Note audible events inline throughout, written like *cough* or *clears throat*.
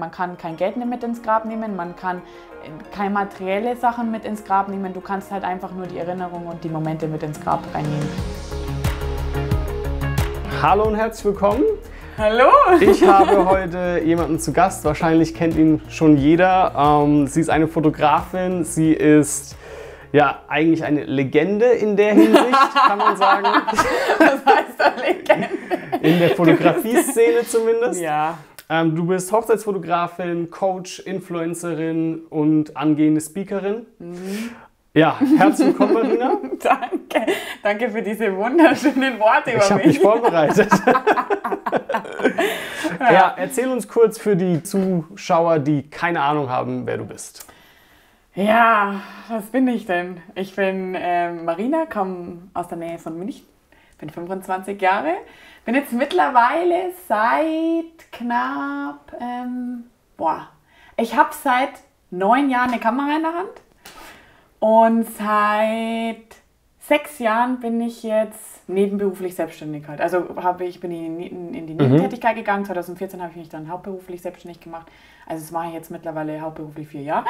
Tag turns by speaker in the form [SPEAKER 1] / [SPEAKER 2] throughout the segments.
[SPEAKER 1] Man kann kein Geld mit ins Grab nehmen, man kann keine materielle Sachen mit ins Grab nehmen. Du kannst halt einfach nur die Erinnerungen und die Momente mit ins Grab reinnehmen.
[SPEAKER 2] Hallo und herzlich willkommen.
[SPEAKER 1] Hallo!
[SPEAKER 2] Ich habe heute jemanden zu Gast, wahrscheinlich kennt ihn schon jeder. Ähm, sie ist eine Fotografin, sie ist ja eigentlich eine Legende in der Hinsicht, kann man sagen. *laughs*
[SPEAKER 1] Was heißt da Legende?
[SPEAKER 2] In der Fotografie-Szene zumindest.
[SPEAKER 1] Ja.
[SPEAKER 2] Ähm, du bist Hochzeitsfotografin, Coach, Influencerin und angehende Speakerin. Mhm. Ja, herzlich willkommen, Marina. *laughs*
[SPEAKER 1] Danke. Danke für diese wunderschönen Worte
[SPEAKER 2] über ich mich. Ich habe mich vorbereitet. *laughs* ja. ja, erzähl uns kurz für die Zuschauer, die keine Ahnung haben, wer du bist.
[SPEAKER 1] Ja, was bin ich denn? Ich bin äh, Marina, komme aus der Nähe von München, bin 25 Jahre, bin jetzt mittlerweile seit knapp, ähm, boah, ich habe seit neun Jahren eine Kamera in der Hand und seit sechs Jahren bin ich jetzt nebenberuflich selbstständig halt. Also habe ich bin in, in die mhm. Nebentätigkeit mhm. gegangen. 2014 habe ich mich dann hauptberuflich selbstständig gemacht. Also das mache ich jetzt mittlerweile hauptberuflich vier Jahre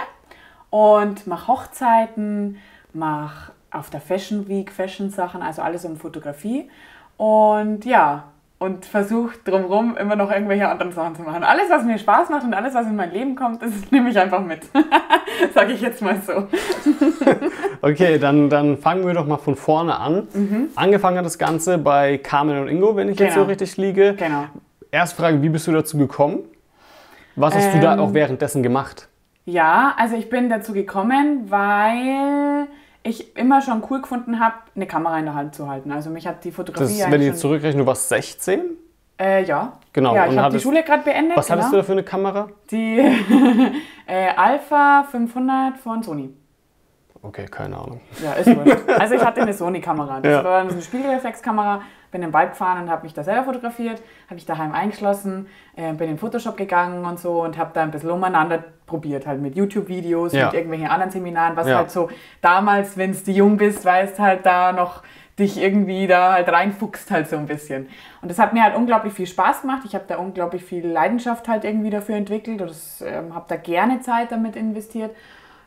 [SPEAKER 1] und mache Hochzeiten, mache auf der Fashion Week Fashion Sachen, also alles um Fotografie und ja, und versuche drumherum immer noch irgendwelche anderen Sachen zu machen. Alles, was mir Spaß macht und alles, was in mein Leben kommt, das *laughs* nehme ich einfach mit. *laughs* Sage ich jetzt mal so. *laughs*
[SPEAKER 2] okay, dann, dann fangen wir doch mal von vorne an. Mhm. Angefangen hat das Ganze bei Carmen und Ingo, wenn ich genau. jetzt so genau. richtig liege.
[SPEAKER 1] Genau.
[SPEAKER 2] Erste Frage, wie bist du dazu gekommen? Was hast ähm, du da ähm, auch währenddessen gemacht?
[SPEAKER 1] Ja, also ich bin dazu gekommen, weil ich immer schon cool gefunden habe, eine Kamera in der Hand zu halten. Also mich hat die Fotografie.
[SPEAKER 2] Das, wenn ich jetzt zurückrechne, du warst 16?
[SPEAKER 1] Äh, ja.
[SPEAKER 2] Genau.
[SPEAKER 1] Ja, ich habe die Schule gerade beendet.
[SPEAKER 2] Was
[SPEAKER 1] genau.
[SPEAKER 2] hattest du da für eine Kamera?
[SPEAKER 1] Die *laughs* äh, Alpha 500 von Sony.
[SPEAKER 2] Okay, keine Ahnung.
[SPEAKER 1] Ja, ist wurscht. Also ich hatte eine Sony-Kamera. Das ja. war eine Spiegelreflexkamera. Bin in den Wald gefahren und habe mich da selber fotografiert. Habe mich daheim eingeschlossen, äh, bin in Photoshop gegangen und so und habe da ein bisschen umeinander probiert. Halt mit YouTube-Videos, ja. mit irgendwelchen anderen Seminaren, was ja. halt so damals, wenn du jung bist, weißt halt da noch dich irgendwie da halt reinfuchst halt so ein bisschen. Und das hat mir halt unglaublich viel Spaß gemacht. Ich habe da unglaublich viel Leidenschaft halt irgendwie dafür entwickelt und ähm, habe da gerne Zeit damit investiert.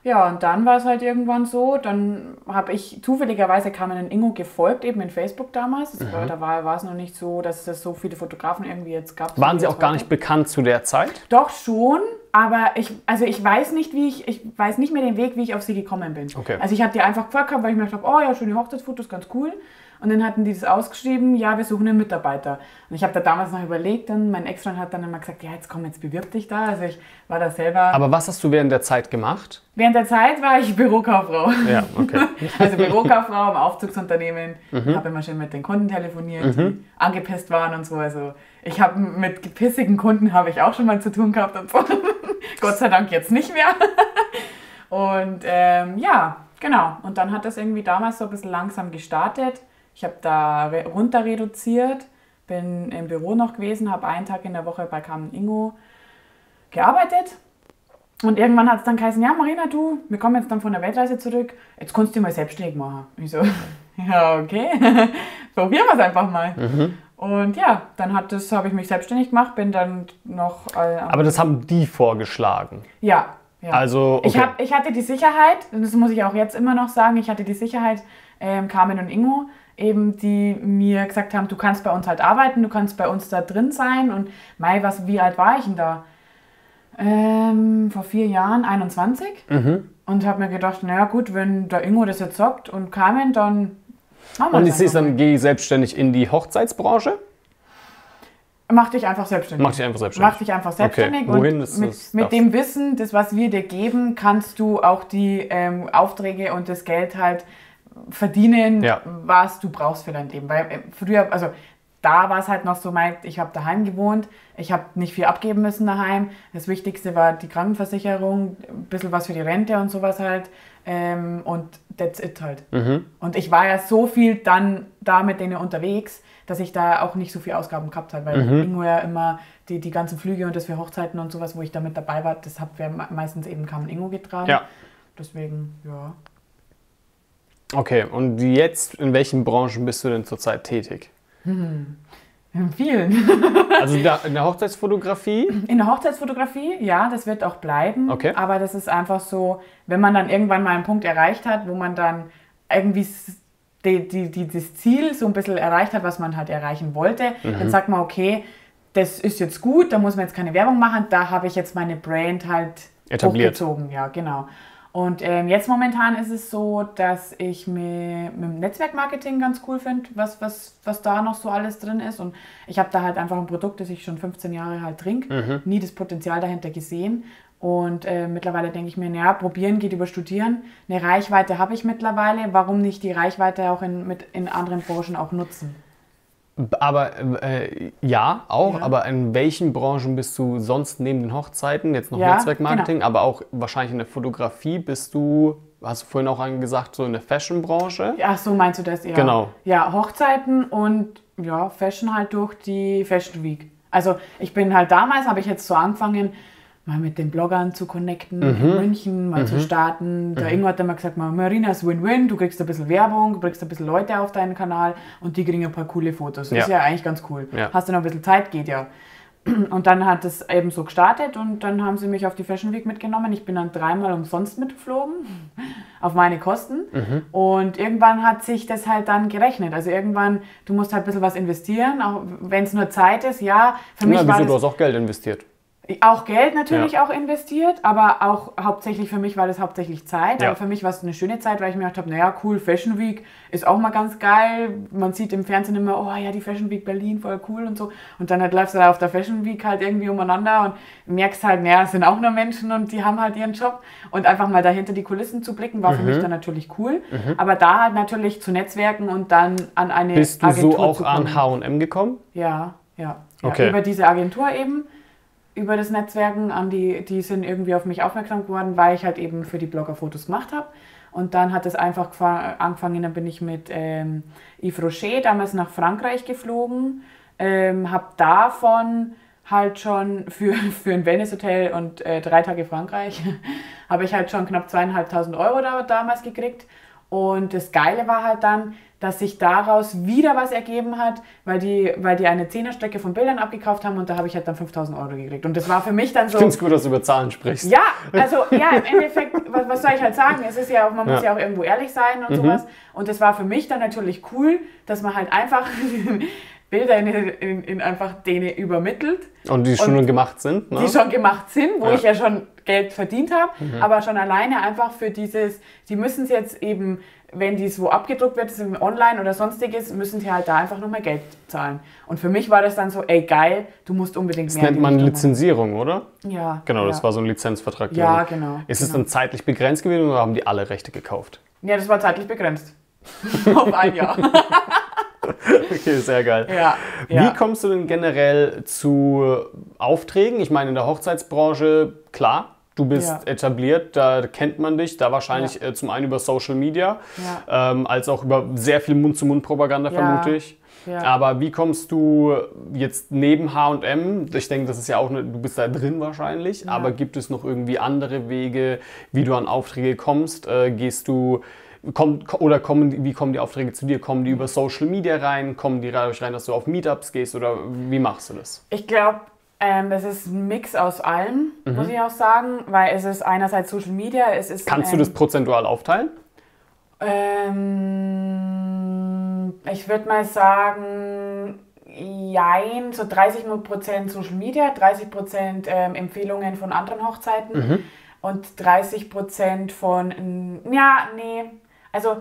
[SPEAKER 1] Ja, und dann war es halt irgendwann so, dann habe ich zufälligerweise kam ein Ingo gefolgt, eben in Facebook damals. Mhm. War, da war, war es noch nicht so, dass es so viele Fotografen irgendwie jetzt gab.
[SPEAKER 2] Waren sie auch gar nicht bekannt zu der Zeit?
[SPEAKER 1] Doch schon, aber ich, also ich weiß nicht, wie ich, ich weiß nicht mehr den Weg, wie ich auf sie gekommen bin.
[SPEAKER 2] Okay.
[SPEAKER 1] Also ich habe die einfach gefragt, weil ich mir gedacht habe, oh ja, schöne Hochzeitsfotos, ganz cool. Und dann hatten die das ausgeschrieben, ja, wir suchen einen Mitarbeiter. Und ich habe da damals noch überlegt und mein Ex-Freund hat dann immer gesagt, ja, jetzt komm, jetzt bewirb dich da. Also ich war da selber.
[SPEAKER 2] Aber was hast du während der Zeit gemacht?
[SPEAKER 1] Während der Zeit war ich Bürokauffrau.
[SPEAKER 2] Ja, okay. *laughs*
[SPEAKER 1] also Bürokauffrau im Aufzugsunternehmen. Mhm. Habe immer schön mit den Kunden telefoniert, mhm. die angepisst waren und so. Also ich habe mit gepissigen Kunden habe ich auch schon mal zu tun gehabt und so. *laughs* Gott sei Dank jetzt nicht mehr. *laughs* und ähm, ja, genau. Und dann hat das irgendwie damals so ein bisschen langsam gestartet. Ich habe da runter reduziert, bin im Büro noch gewesen, habe einen Tag in der Woche bei Carmen Ingo gearbeitet. Und irgendwann hat es dann geheißen, ja Marina, du, wir kommen jetzt dann von der Weltreise zurück, jetzt kannst du dich mal selbstständig machen. Ich so, *laughs* ja, okay, *laughs* probieren wir es einfach mal. Mhm. Und ja, dann habe ich mich selbstständig gemacht, bin dann noch...
[SPEAKER 2] Äh, Aber das haben die vorgeschlagen?
[SPEAKER 1] Ja. ja.
[SPEAKER 2] Also,
[SPEAKER 1] okay. ich, hab, ich hatte die Sicherheit, das muss ich auch jetzt immer noch sagen, ich hatte die Sicherheit, ähm, Carmen und Ingo, eben, die mir gesagt haben, du kannst bei uns halt arbeiten, du kannst bei uns da drin sein. Und Mai, was, wie alt war ich denn da? Ähm, vor vier Jahren, 21. Mhm. Und habe mir gedacht, naja gut, wenn der Ingo das jetzt sagt und Carmen, dann
[SPEAKER 2] machen wir Und ich sehe dann, gehe selbstständig in die Hochzeitsbranche?
[SPEAKER 1] Mach dich einfach selbstständig.
[SPEAKER 2] Mach dich einfach selbstständig.
[SPEAKER 1] Mach dich einfach selbstständig.
[SPEAKER 2] Okay. Wohin und
[SPEAKER 1] mit, mit dem Wissen, das was wir dir geben, kannst du auch die ähm, Aufträge und das Geld halt verdienen, ja. was du brauchst für dein Leben. Weil äh, früher, also da war es halt noch so, ich habe daheim gewohnt, ich habe nicht viel abgeben müssen daheim. Das Wichtigste war die Krankenversicherung, ein bisschen was für die Rente und sowas halt. Ähm, und that's it halt. Mhm. Und ich war ja so viel dann da mit denen unterwegs, dass ich da auch nicht so viel Ausgaben gehabt habe, weil mhm. Ingo ja immer die, die ganzen Flüge und das für Hochzeiten und sowas, wo ich da mit dabei war, das hat wir meistens eben kaum Ingo getragen.
[SPEAKER 2] Ja.
[SPEAKER 1] Deswegen, ja.
[SPEAKER 2] Okay, und jetzt, in welchen Branchen bist du denn zurzeit tätig?
[SPEAKER 1] Hm. In vielen. *laughs*
[SPEAKER 2] Also da, in der Hochzeitsfotografie?
[SPEAKER 1] In der Hochzeitsfotografie, ja, das wird auch bleiben.
[SPEAKER 2] Okay.
[SPEAKER 1] Aber das ist einfach so, wenn man dann irgendwann mal einen Punkt erreicht hat, wo man dann irgendwie die, die, die, das Ziel so ein bisschen erreicht hat, was man halt erreichen wollte,
[SPEAKER 2] Mhm.
[SPEAKER 1] dann sagt man, okay, das ist jetzt gut, da muss man jetzt keine Werbung machen, da habe ich jetzt meine Brand halt
[SPEAKER 2] Etabliert.
[SPEAKER 1] hochgezogen. Ja, genau. Und ähm, jetzt momentan ist es so, dass ich mir mit dem Netzwerkmarketing ganz cool finde, was, was, was da noch so alles drin ist. Und ich habe da halt einfach ein Produkt, das ich schon 15 Jahre halt trinke, nie das Potenzial dahinter gesehen. Und äh, mittlerweile denke ich mir, naja, probieren geht über studieren. Eine Reichweite habe ich mittlerweile. Warum nicht die Reichweite auch in, mit, in anderen Branchen auch nutzen?
[SPEAKER 2] Aber äh, ja, auch.
[SPEAKER 1] Ja.
[SPEAKER 2] Aber in welchen Branchen bist du sonst neben den Hochzeiten? Jetzt noch
[SPEAKER 1] Ja, genau.
[SPEAKER 2] Netzwerkmarketing, aber auch wahrscheinlich in der Fotografie bist du, hast du vorhin auch gesagt, so in der Fashion-Branche?
[SPEAKER 1] Ach so, meinst du das? Ja.
[SPEAKER 2] Genau.
[SPEAKER 1] Ja, Hochzeiten und ja, Fashion halt durch die Fashion Week. Also ich bin halt damals, habe ich jetzt so angefangen, mal mit den Bloggern zu connecten,
[SPEAKER 2] Mhm.
[SPEAKER 1] in München mal zu starten. Der Ingo hat dann mal gesagt, mal, Marina ist Win-Win, du kriegst ein bisschen Werbung, du kriegst ein bisschen Leute auf deinen Kanal und die kriegen ein paar coole Fotos. Ist
[SPEAKER 2] Ja.
[SPEAKER 1] ja eigentlich ganz cool.
[SPEAKER 2] Ja.
[SPEAKER 1] Hast du noch ein bisschen Zeit, geht ja. *clears throat* Und dann hat es eben so gestartet und dann haben sie mich auf die Fashion Week mitgenommen. Ich bin dann dreimal umsonst mitgeflogen, *laughs* auf meine Kosten. Und irgendwann hat sich das halt dann gerechnet. Also irgendwann, du musst halt ein bisschen was investieren, auch wenn es nur Zeit ist. Ja, für mich
[SPEAKER 2] Ja,
[SPEAKER 1] war
[SPEAKER 2] wieso, du
[SPEAKER 1] das
[SPEAKER 2] hast auch Geld investiert.
[SPEAKER 1] Auch Geld natürlich
[SPEAKER 2] Ja.
[SPEAKER 1] auch investiert, aber auch hauptsächlich für mich war das hauptsächlich Zeit.
[SPEAKER 2] Ja.
[SPEAKER 1] Aber für mich war es eine schöne Zeit, weil ich mir gedacht habe, naja, cool, Fashion Week ist auch mal ganz geil. Man sieht im Fernsehen immer, oh ja, die Fashion Week Berlin, voll cool und so. Und dann halt läufst du da auf der Fashion Week halt irgendwie umeinander und merkst halt, naja, es sind auch nur Menschen und die haben halt ihren Job. Und einfach mal dahinter die Kulissen zu blicken, war für
[SPEAKER 2] Mhm.
[SPEAKER 1] mich dann natürlich cool. Aber da halt natürlich zu netzwerken und dann an eine
[SPEAKER 2] Bist du
[SPEAKER 1] Agentur
[SPEAKER 2] so auch an H&M gekommen?
[SPEAKER 1] Ja, ja. ja.
[SPEAKER 2] Okay.
[SPEAKER 1] Über diese Agentur eben, über das Netzwerken, an die, die sind irgendwie auf mich aufmerksam geworden, weil ich halt eben für die Blogger Fotos gemacht habe. Und dann hat es einfach gefa- angefangen, dann bin ich mit ähm, Yves Rocher damals nach Frankreich geflogen, ähm, habe davon halt schon für, *laughs* für ein Wellness-Hotel und äh, drei Tage Frankreich, *laughs* habe ich halt schon knapp zweieinhalbtausend Euro da, damals gekriegt. Und das Geile war halt dann, dass sich daraus wieder was ergeben hat, weil die, weil die eine Zehnerstrecke von Bildern abgekauft haben und da habe ich halt dann 5000 Euro gekriegt. Und das war für mich dann so.
[SPEAKER 2] Ich finde es gut, dass du über Zahlen sprichst.
[SPEAKER 1] Ja, also ja, im Endeffekt, *laughs* was, was soll ich halt sagen? Es ist ja auch, man muss
[SPEAKER 2] Ja.
[SPEAKER 1] ja auch irgendwo ehrlich sein und sowas. Und das war für mich dann natürlich cool, dass man halt einfach *laughs* Bilder in, in, in einfach denen übermittelt
[SPEAKER 2] Und die schon gemacht sind. Ne?
[SPEAKER 1] die schon gemacht sind, wo
[SPEAKER 2] Ja. Mhm.
[SPEAKER 1] ich ja schon Geld verdient habe, aber schon alleine einfach für dieses, die müssen es jetzt eben, wenn dies wo abgedruckt wird, das ist online oder sonstiges, müssen sie halt da einfach nochmal Geld zahlen. Und für mich war das dann so, ey geil, du musst unbedingt
[SPEAKER 2] das
[SPEAKER 1] mehr. in
[SPEAKER 2] nennt
[SPEAKER 1] die
[SPEAKER 2] man Lizenzierung, oder?
[SPEAKER 1] machen. Ja.
[SPEAKER 2] Genau,
[SPEAKER 1] ja.
[SPEAKER 2] das war so ein Lizenzvertrag.
[SPEAKER 1] Ja, genau.
[SPEAKER 2] Ist es
[SPEAKER 1] genau.
[SPEAKER 2] dann zeitlich begrenzt gewesen oder haben die alle Rechte gekauft?
[SPEAKER 1] Ja, das war zeitlich begrenzt. *laughs* Auf ein Jahr. *laughs*
[SPEAKER 2] Okay, sehr geil.
[SPEAKER 1] ja.
[SPEAKER 2] Wie
[SPEAKER 1] ja.
[SPEAKER 2] kommst du denn generell zu Aufträgen? Ich meine, in der Hochzeitsbranche, klar, du bist
[SPEAKER 1] Ja.
[SPEAKER 2] etabliert, da kennt man dich, da wahrscheinlich äh, zum einen über Social Media,
[SPEAKER 1] Ja.
[SPEAKER 2] ähm, als auch über sehr viel Mund-zu-Mund-Propaganda,
[SPEAKER 1] Ja.
[SPEAKER 2] vermute ich.
[SPEAKER 1] Ja.
[SPEAKER 2] Aber wie kommst du jetzt neben H&M, ich denke, das ist ja auch, eine, du bist da drin wahrscheinlich, aber gibt es noch irgendwie andere Wege, wie du an Aufträge kommst? Äh, gehst du, kommt, oder kommen, wie kommen die Aufträge zu dir? Kommen die über Social Media rein? Kommen die dadurch rein, dass du auf Meetups gehst oder wie machst du das?
[SPEAKER 1] Ich glaube, ähm, das ist ein Mix aus allem,
[SPEAKER 2] Mhm.
[SPEAKER 1] muss ich auch sagen, weil es ist einerseits Social Media, es ist.
[SPEAKER 2] Kannst du
[SPEAKER 1] ähm,
[SPEAKER 2] das prozentual aufteilen?
[SPEAKER 1] Ähm, ich würde mal sagen, jein, so 30% Social Media, 30% ähm, Empfehlungen von anderen Hochzeiten
[SPEAKER 2] Mhm.
[SPEAKER 1] und 30% von, ähm, ja, nee, also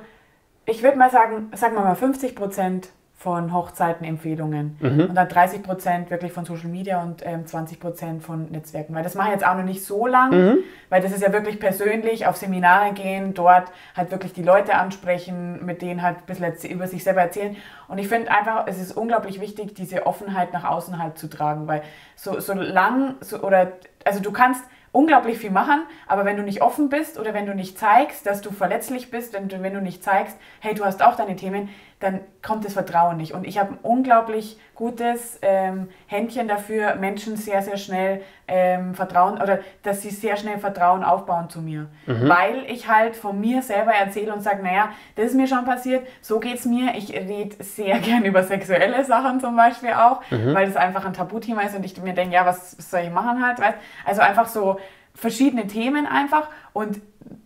[SPEAKER 1] ich würde mal sagen, sagen wir mal 50% von Hochzeitenempfehlungen
[SPEAKER 2] Mhm.
[SPEAKER 1] und dann 30% wirklich von Social Media und ähm, 20% von Netzwerken. Weil das mache ich jetzt auch noch nicht so lang,
[SPEAKER 2] Mhm.
[SPEAKER 1] weil das ist ja wirklich persönlich, auf Seminare gehen, dort halt wirklich die Leute ansprechen, mit denen halt ein bisschen über sich selber erzählen. Und ich finde einfach, es ist unglaublich wichtig, diese Offenheit nach außen halt zu tragen, weil so, so lang, so, oder, also du kannst unglaublich viel machen, aber wenn du nicht offen bist oder wenn du nicht zeigst, dass du verletzlich bist, wenn du, wenn du nicht zeigst, hey, du hast auch deine Themen, dann kommt das Vertrauen nicht. Und ich habe ein unglaublich gutes ähm, Händchen dafür, Menschen sehr, sehr schnell ähm, Vertrauen oder dass sie sehr schnell Vertrauen aufbauen zu mir.
[SPEAKER 2] Mhm.
[SPEAKER 1] Weil ich halt von mir selber erzähle und sage, naja, das ist mir schon passiert, so geht es mir. Ich rede sehr *laughs* gern über sexuelle Sachen zum Beispiel auch,
[SPEAKER 2] Mhm.
[SPEAKER 1] weil das einfach ein Tabuthema ist und ich mir denke, ja, was, was soll ich machen halt, weißt? Also einfach so verschiedene Themen einfach und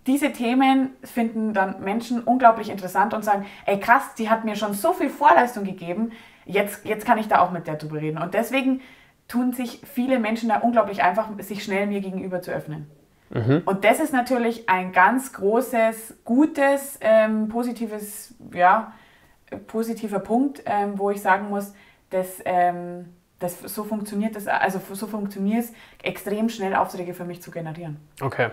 [SPEAKER 1] diese Themen finden dann Menschen unglaublich interessant und sagen, ey krass, die hat mir schon so viel Vorleistung gegeben, jetzt, jetzt kann ich da auch mit der drüber reden. Und deswegen tun sich viele Menschen da unglaublich einfach, sich schnell mir gegenüber zu öffnen. Und das ist natürlich ein ganz großes, gutes, ähm, positives, ja, positiver Punkt, ähm, wo ich sagen muss, dass, ähm, das so funktioniert es, also so funktioniert es, extrem schnell Aufträge für mich zu generieren.
[SPEAKER 2] Okay.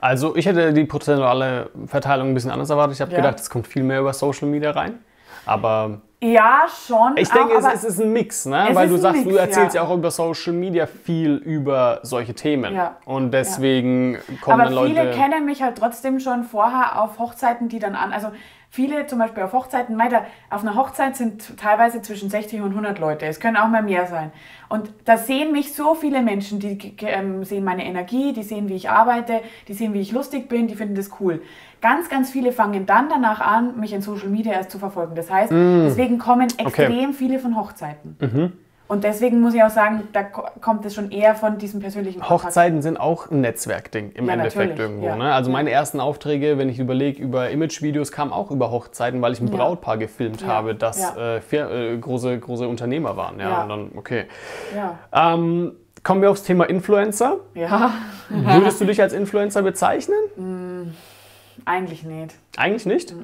[SPEAKER 2] Also ich hätte die prozentuale Verteilung ein bisschen anders erwartet. Ich habe
[SPEAKER 1] Ja.
[SPEAKER 2] gedacht, es kommt viel mehr über Social Media rein. Aber
[SPEAKER 1] Ja, schon.
[SPEAKER 2] ich denke,
[SPEAKER 1] auch,
[SPEAKER 2] es,
[SPEAKER 1] aber-
[SPEAKER 2] es ist ein Mix, ne? Weil du sagst, du
[SPEAKER 1] Mix,
[SPEAKER 2] erzählst ja.
[SPEAKER 1] ja.
[SPEAKER 2] auch über Social Media viel über solche Themen.
[SPEAKER 1] Ja.
[SPEAKER 2] Und deswegen kommen
[SPEAKER 1] Aber
[SPEAKER 2] dann
[SPEAKER 1] viele
[SPEAKER 2] Leute.
[SPEAKER 1] kennen mich halt trotzdem schon vorher auf Hochzeiten, die dann an, also viele zum Beispiel auf Hochzeiten, weiter, auf einer Hochzeit sind teilweise zwischen 60 und 100 Leute, es können auch mal mehr sein. Und da sehen mich so viele Menschen, die ähm, sehen meine Energie, die sehen, wie ich arbeite, die sehen, wie ich lustig bin, die finden das cool. Ganz, ganz viele fangen dann danach an, mich in Social Media erst zu verfolgen. Das heißt,
[SPEAKER 2] Mm.
[SPEAKER 1] deswegen kommen extrem viele von Hochzeiten.
[SPEAKER 2] Mhm.
[SPEAKER 1] Und deswegen muss ich auch sagen, da ko- kommt es schon eher von diesem persönlichen Kontakt.
[SPEAKER 2] Hochzeiten sind auch ein Netzwerkding im
[SPEAKER 1] Ja,
[SPEAKER 2] Endeffekt irgendwo.
[SPEAKER 1] ja.
[SPEAKER 2] Ne? Also meine ersten Aufträge, wenn ich überlege, über Imagevideos kamen auch über Hochzeiten, weil ich ein
[SPEAKER 1] Ja.
[SPEAKER 2] Brautpaar gefilmt habe, das äh, äh, große, große Unternehmer waren. Ja. Und dann, okay.
[SPEAKER 1] Ja.
[SPEAKER 2] Ähm, kommen wir aufs Thema Influencer.
[SPEAKER 1] ja,
[SPEAKER 2] Würdest du dich als Influencer bezeichnen?
[SPEAKER 1] Eigentlich nicht.
[SPEAKER 2] Eigentlich nicht.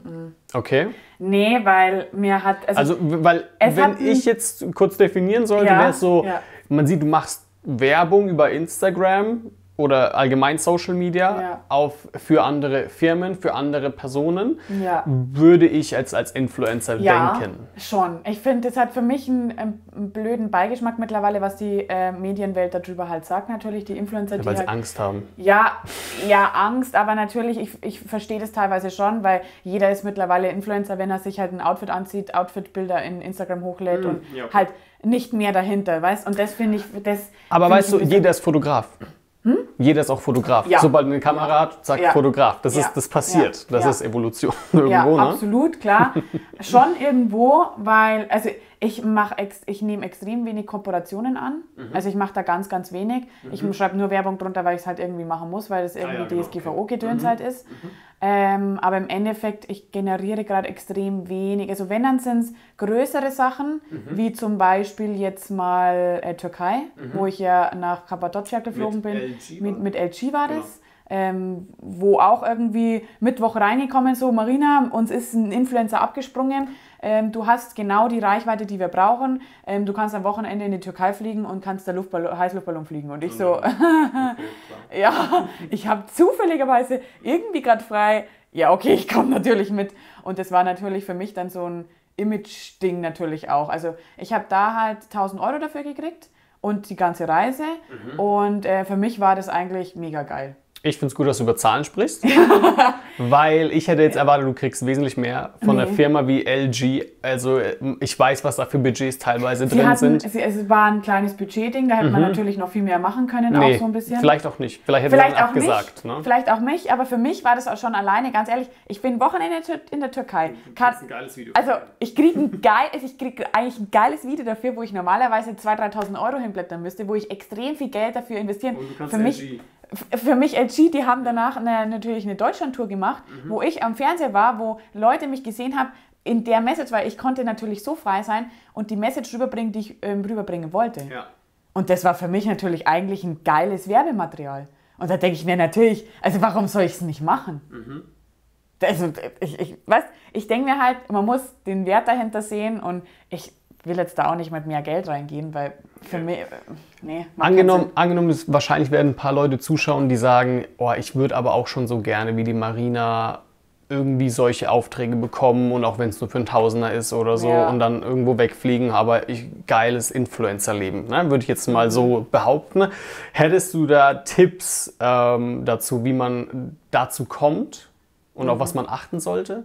[SPEAKER 2] Okay.
[SPEAKER 1] Nee, weil mir hat. Also,
[SPEAKER 2] Also, weil,
[SPEAKER 1] Es
[SPEAKER 2] wenn ich jetzt kurz definieren sollte,
[SPEAKER 1] Ja,
[SPEAKER 2] wäre es so,
[SPEAKER 1] ja.
[SPEAKER 2] man sieht, du machst Werbung über Instagram oder allgemein Social Media
[SPEAKER 1] Ja.
[SPEAKER 2] auf, für andere Firmen, für andere Personen.
[SPEAKER 1] ja.
[SPEAKER 2] Würde ich als, als Influencer
[SPEAKER 1] Ja,
[SPEAKER 2] denken.
[SPEAKER 1] schon. Ich finde, das hat für mich einen, einen blöden Beigeschmack mittlerweile, was die äh, Medienwelt darüber halt sagt. Natürlich die Influencer, die
[SPEAKER 2] Weil sie
[SPEAKER 1] halt,
[SPEAKER 2] Angst haben.
[SPEAKER 1] Ja, ja, Angst, aber natürlich, ich, ich verstehe das teilweise schon, weil jeder ist mittlerweile Influencer, wenn er sich halt ein Outfit anzieht, Outfitbilder in Instagram hochlädt und
[SPEAKER 2] ja, okay.
[SPEAKER 1] halt nicht mehr dahinter, weißt? Und das finde ich, das.
[SPEAKER 2] Aber weißt
[SPEAKER 1] ich
[SPEAKER 2] du, jeder ist Fotograf. Jeder ist auch Fotograf.
[SPEAKER 1] Ja.
[SPEAKER 2] Sobald eine Kamera hat, zack,
[SPEAKER 1] Ja.
[SPEAKER 2] Fotograf. Das,
[SPEAKER 1] Ja.
[SPEAKER 2] ist, das passiert.
[SPEAKER 1] Ja.
[SPEAKER 2] Das
[SPEAKER 1] Ja.
[SPEAKER 2] ist Evolution *laughs*
[SPEAKER 1] Ja,
[SPEAKER 2] irgendwo. ne?
[SPEAKER 1] absolut, klar. *laughs* Schon irgendwo, weil, also ich mache, ex, ich nehme extrem wenig Kooperationen an.
[SPEAKER 2] Mhm.
[SPEAKER 1] Also ich mache da ganz, ganz wenig. Ich schreibe nur Werbung drunter, weil ich es halt irgendwie machen muss, weil das irgendwie
[SPEAKER 2] Ah ja, genau,
[SPEAKER 1] DSGVO-Gedöns halt ist. Ähm, aber im Endeffekt, ich generiere gerade extrem wenig. Also wenn, dann sind es größere Sachen,
[SPEAKER 2] Mhm.
[SPEAKER 1] wie zum Beispiel jetzt mal äh, Türkei, wo ich ja nach Kappadocia geflogen bin.
[SPEAKER 2] LG
[SPEAKER 1] mit, mit LG war
[SPEAKER 2] Genau.
[SPEAKER 1] das. Ähm, wo auch irgendwie Mittwoch reingekommen, so Marina, uns ist ein Influencer abgesprungen. Ähm, du hast genau die Reichweite, die wir brauchen. Ähm, du kannst am Wochenende in die Türkei fliegen und kannst der Luftballon, Heißluftballon fliegen. Und ich so, *laughs* ja, ich habe zufälligerweise irgendwie gerade frei. Ja, okay, ich komme natürlich mit. Und das war natürlich für mich dann so ein Image-Ding natürlich auch. Also ich habe da halt 1000 Euro dafür gekriegt und die ganze Reise. Und äh, für mich war das eigentlich mega geil.
[SPEAKER 2] Ich finde es gut, dass du über Zahlen sprichst, *laughs* weil ich hätte jetzt erwartet, du kriegst wesentlich mehr von einer
[SPEAKER 1] Nee.
[SPEAKER 2] Firma wie LG. Also äh, ich weiß, was da für Budgets teilweise
[SPEAKER 1] Sie
[SPEAKER 2] drin
[SPEAKER 1] hatten,
[SPEAKER 2] sind.
[SPEAKER 1] sie, es war ein kleines Budgetding, da hätte man natürlich noch viel mehr machen können, auch so ein bisschen.
[SPEAKER 2] vielleicht auch nicht. Vielleicht hätte
[SPEAKER 1] Vielleicht
[SPEAKER 2] man
[SPEAKER 1] auch
[SPEAKER 2] abgesagt.
[SPEAKER 1] mich,
[SPEAKER 2] Ne?
[SPEAKER 1] vielleicht auch mich, aber für mich war das auch schon alleine, ganz ehrlich, ich bin Wochenende in der Türkei. Kann,
[SPEAKER 2] geiles Video.
[SPEAKER 1] also ich kriege ein, geil, ich krieg eigentlich ein geiles Video dafür, wo ich normalerweise 2.000, 3.000 Euro hinblättern müsste, wo ich extrem viel Geld dafür investieren. für mich, f- für mich LG, die haben danach eine, natürlich eine Deutschlandtour gemacht,
[SPEAKER 2] Mhm.
[SPEAKER 1] wo ich am Fernseher war, wo Leute mich gesehen haben, in der Message, weil ich konnte natürlich so frei sein und die Message rüberbringen, die ich ähm, rüberbringen wollte.
[SPEAKER 2] ja.
[SPEAKER 1] Und das war für mich natürlich eigentlich ein geiles Werbematerial. Und da denke ich mir natürlich, also warum soll ich es nicht machen? Also ich, ich, was? ich denke mir halt, man muss den Wert dahinter sehen und ich will jetzt da auch nicht mit mehr Geld reingehen, weil für mich, äh, nee.
[SPEAKER 2] Angenommen, angenommen ist, wahrscheinlich werden ein paar Leute zuschauen, die sagen, oh, ich würde aber auch schon so gerne wie die Marina irgendwie solche Aufträge bekommen und auch wenn es nur für einen Tausender ist oder so
[SPEAKER 1] Ja.
[SPEAKER 2] und dann irgendwo wegfliegen, aber ich, geiles Influencer-Leben, ne? würde ich jetzt mal so behaupten. Hättest du da Tipps ähm, dazu, wie man dazu kommt und auf was man achten sollte?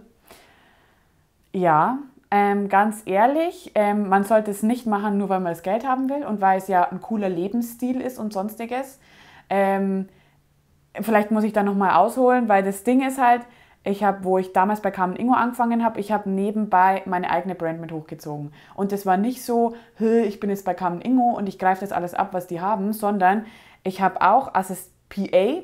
[SPEAKER 1] Ja, Ähm, ganz ehrlich, ähm, man sollte es nicht machen, nur weil man das Geld haben will und weil es ja ein cooler Lebensstil ist und sonstiges. Ähm, vielleicht muss ich da nochmal ausholen, weil das Ding ist halt, ich habe, wo ich damals bei Carmen Ingo angefangen habe, ich habe nebenbei meine eigene Brand mit hochgezogen. Und das war nicht so, ich bin jetzt bei Carmen Ingo und ich greife das alles ab, was die haben, sondern ich habe auch als PA,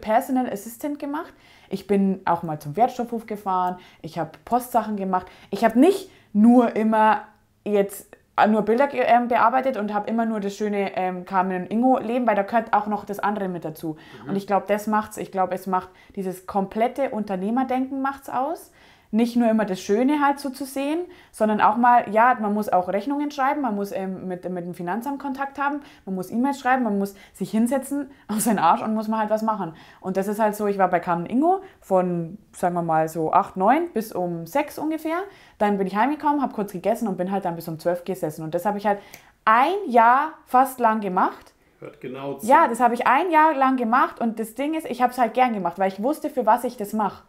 [SPEAKER 1] Personal Assistant gemacht. Ich bin auch mal zum Wertstoffhof gefahren, ich habe Postsachen gemacht. Ich habe nicht nur immer jetzt äh, nur Bilder ähm, bearbeitet und habe immer nur das schöne ähm, Carmen und Ingo Leben, weil da gehört auch noch das andere mit dazu. Mhm. Und ich glaube, das macht's. Ich glaube, es macht dieses komplette Unternehmerdenken macht's aus nicht nur immer das Schöne halt so zu sehen, sondern auch mal, ja, man muss auch Rechnungen schreiben, man muss ähm, mit, mit dem Finanzamt Kontakt haben, man muss E-Mails schreiben, man muss sich hinsetzen *laughs* auf seinen Arsch und muss mal halt was machen. Und das ist halt so, ich war bei Carmen Ingo von, sagen wir mal, so 8, 9 bis um 6 ungefähr. Dann bin ich heimgekommen, habe kurz gegessen und bin halt dann bis um 12 gesessen. Und das habe ich halt ein Jahr fast lang gemacht.
[SPEAKER 2] Hört genau zu.
[SPEAKER 1] Ja, das habe ich ein Jahr lang gemacht und das Ding ist, ich habe es halt gern gemacht, weil ich wusste, für was ich das mache.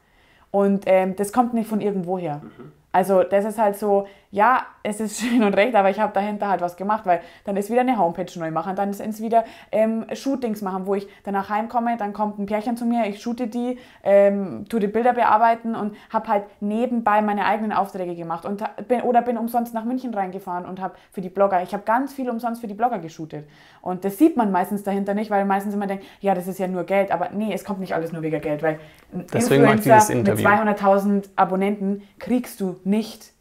[SPEAKER 1] Und ähm, das kommt nicht von irgendwoher. Mhm. Also das ist halt so, ja, es ist *laughs* schön und recht, aber ich habe dahinter halt was gemacht, weil dann ist wieder eine Homepage neu machen, dann ist es wieder ähm, Shootings machen, wo ich danach heimkomme, dann kommt ein Pärchen zu mir, ich shoote die, ähm, tue die Bilder bearbeiten und habe halt nebenbei meine eigenen Aufträge gemacht und bin, oder bin umsonst nach München reingefahren und habe für die Blogger, ich habe ganz viel umsonst für die Blogger geshootet. Und das sieht man meistens dahinter nicht, weil meistens immer denkt, ja, das ist ja nur Geld, aber nee, es kommt nicht alles nur wegen Geld, weil ein
[SPEAKER 2] Deswegen Influencer mit
[SPEAKER 1] 200.000 Abonnenten kriegst du nicht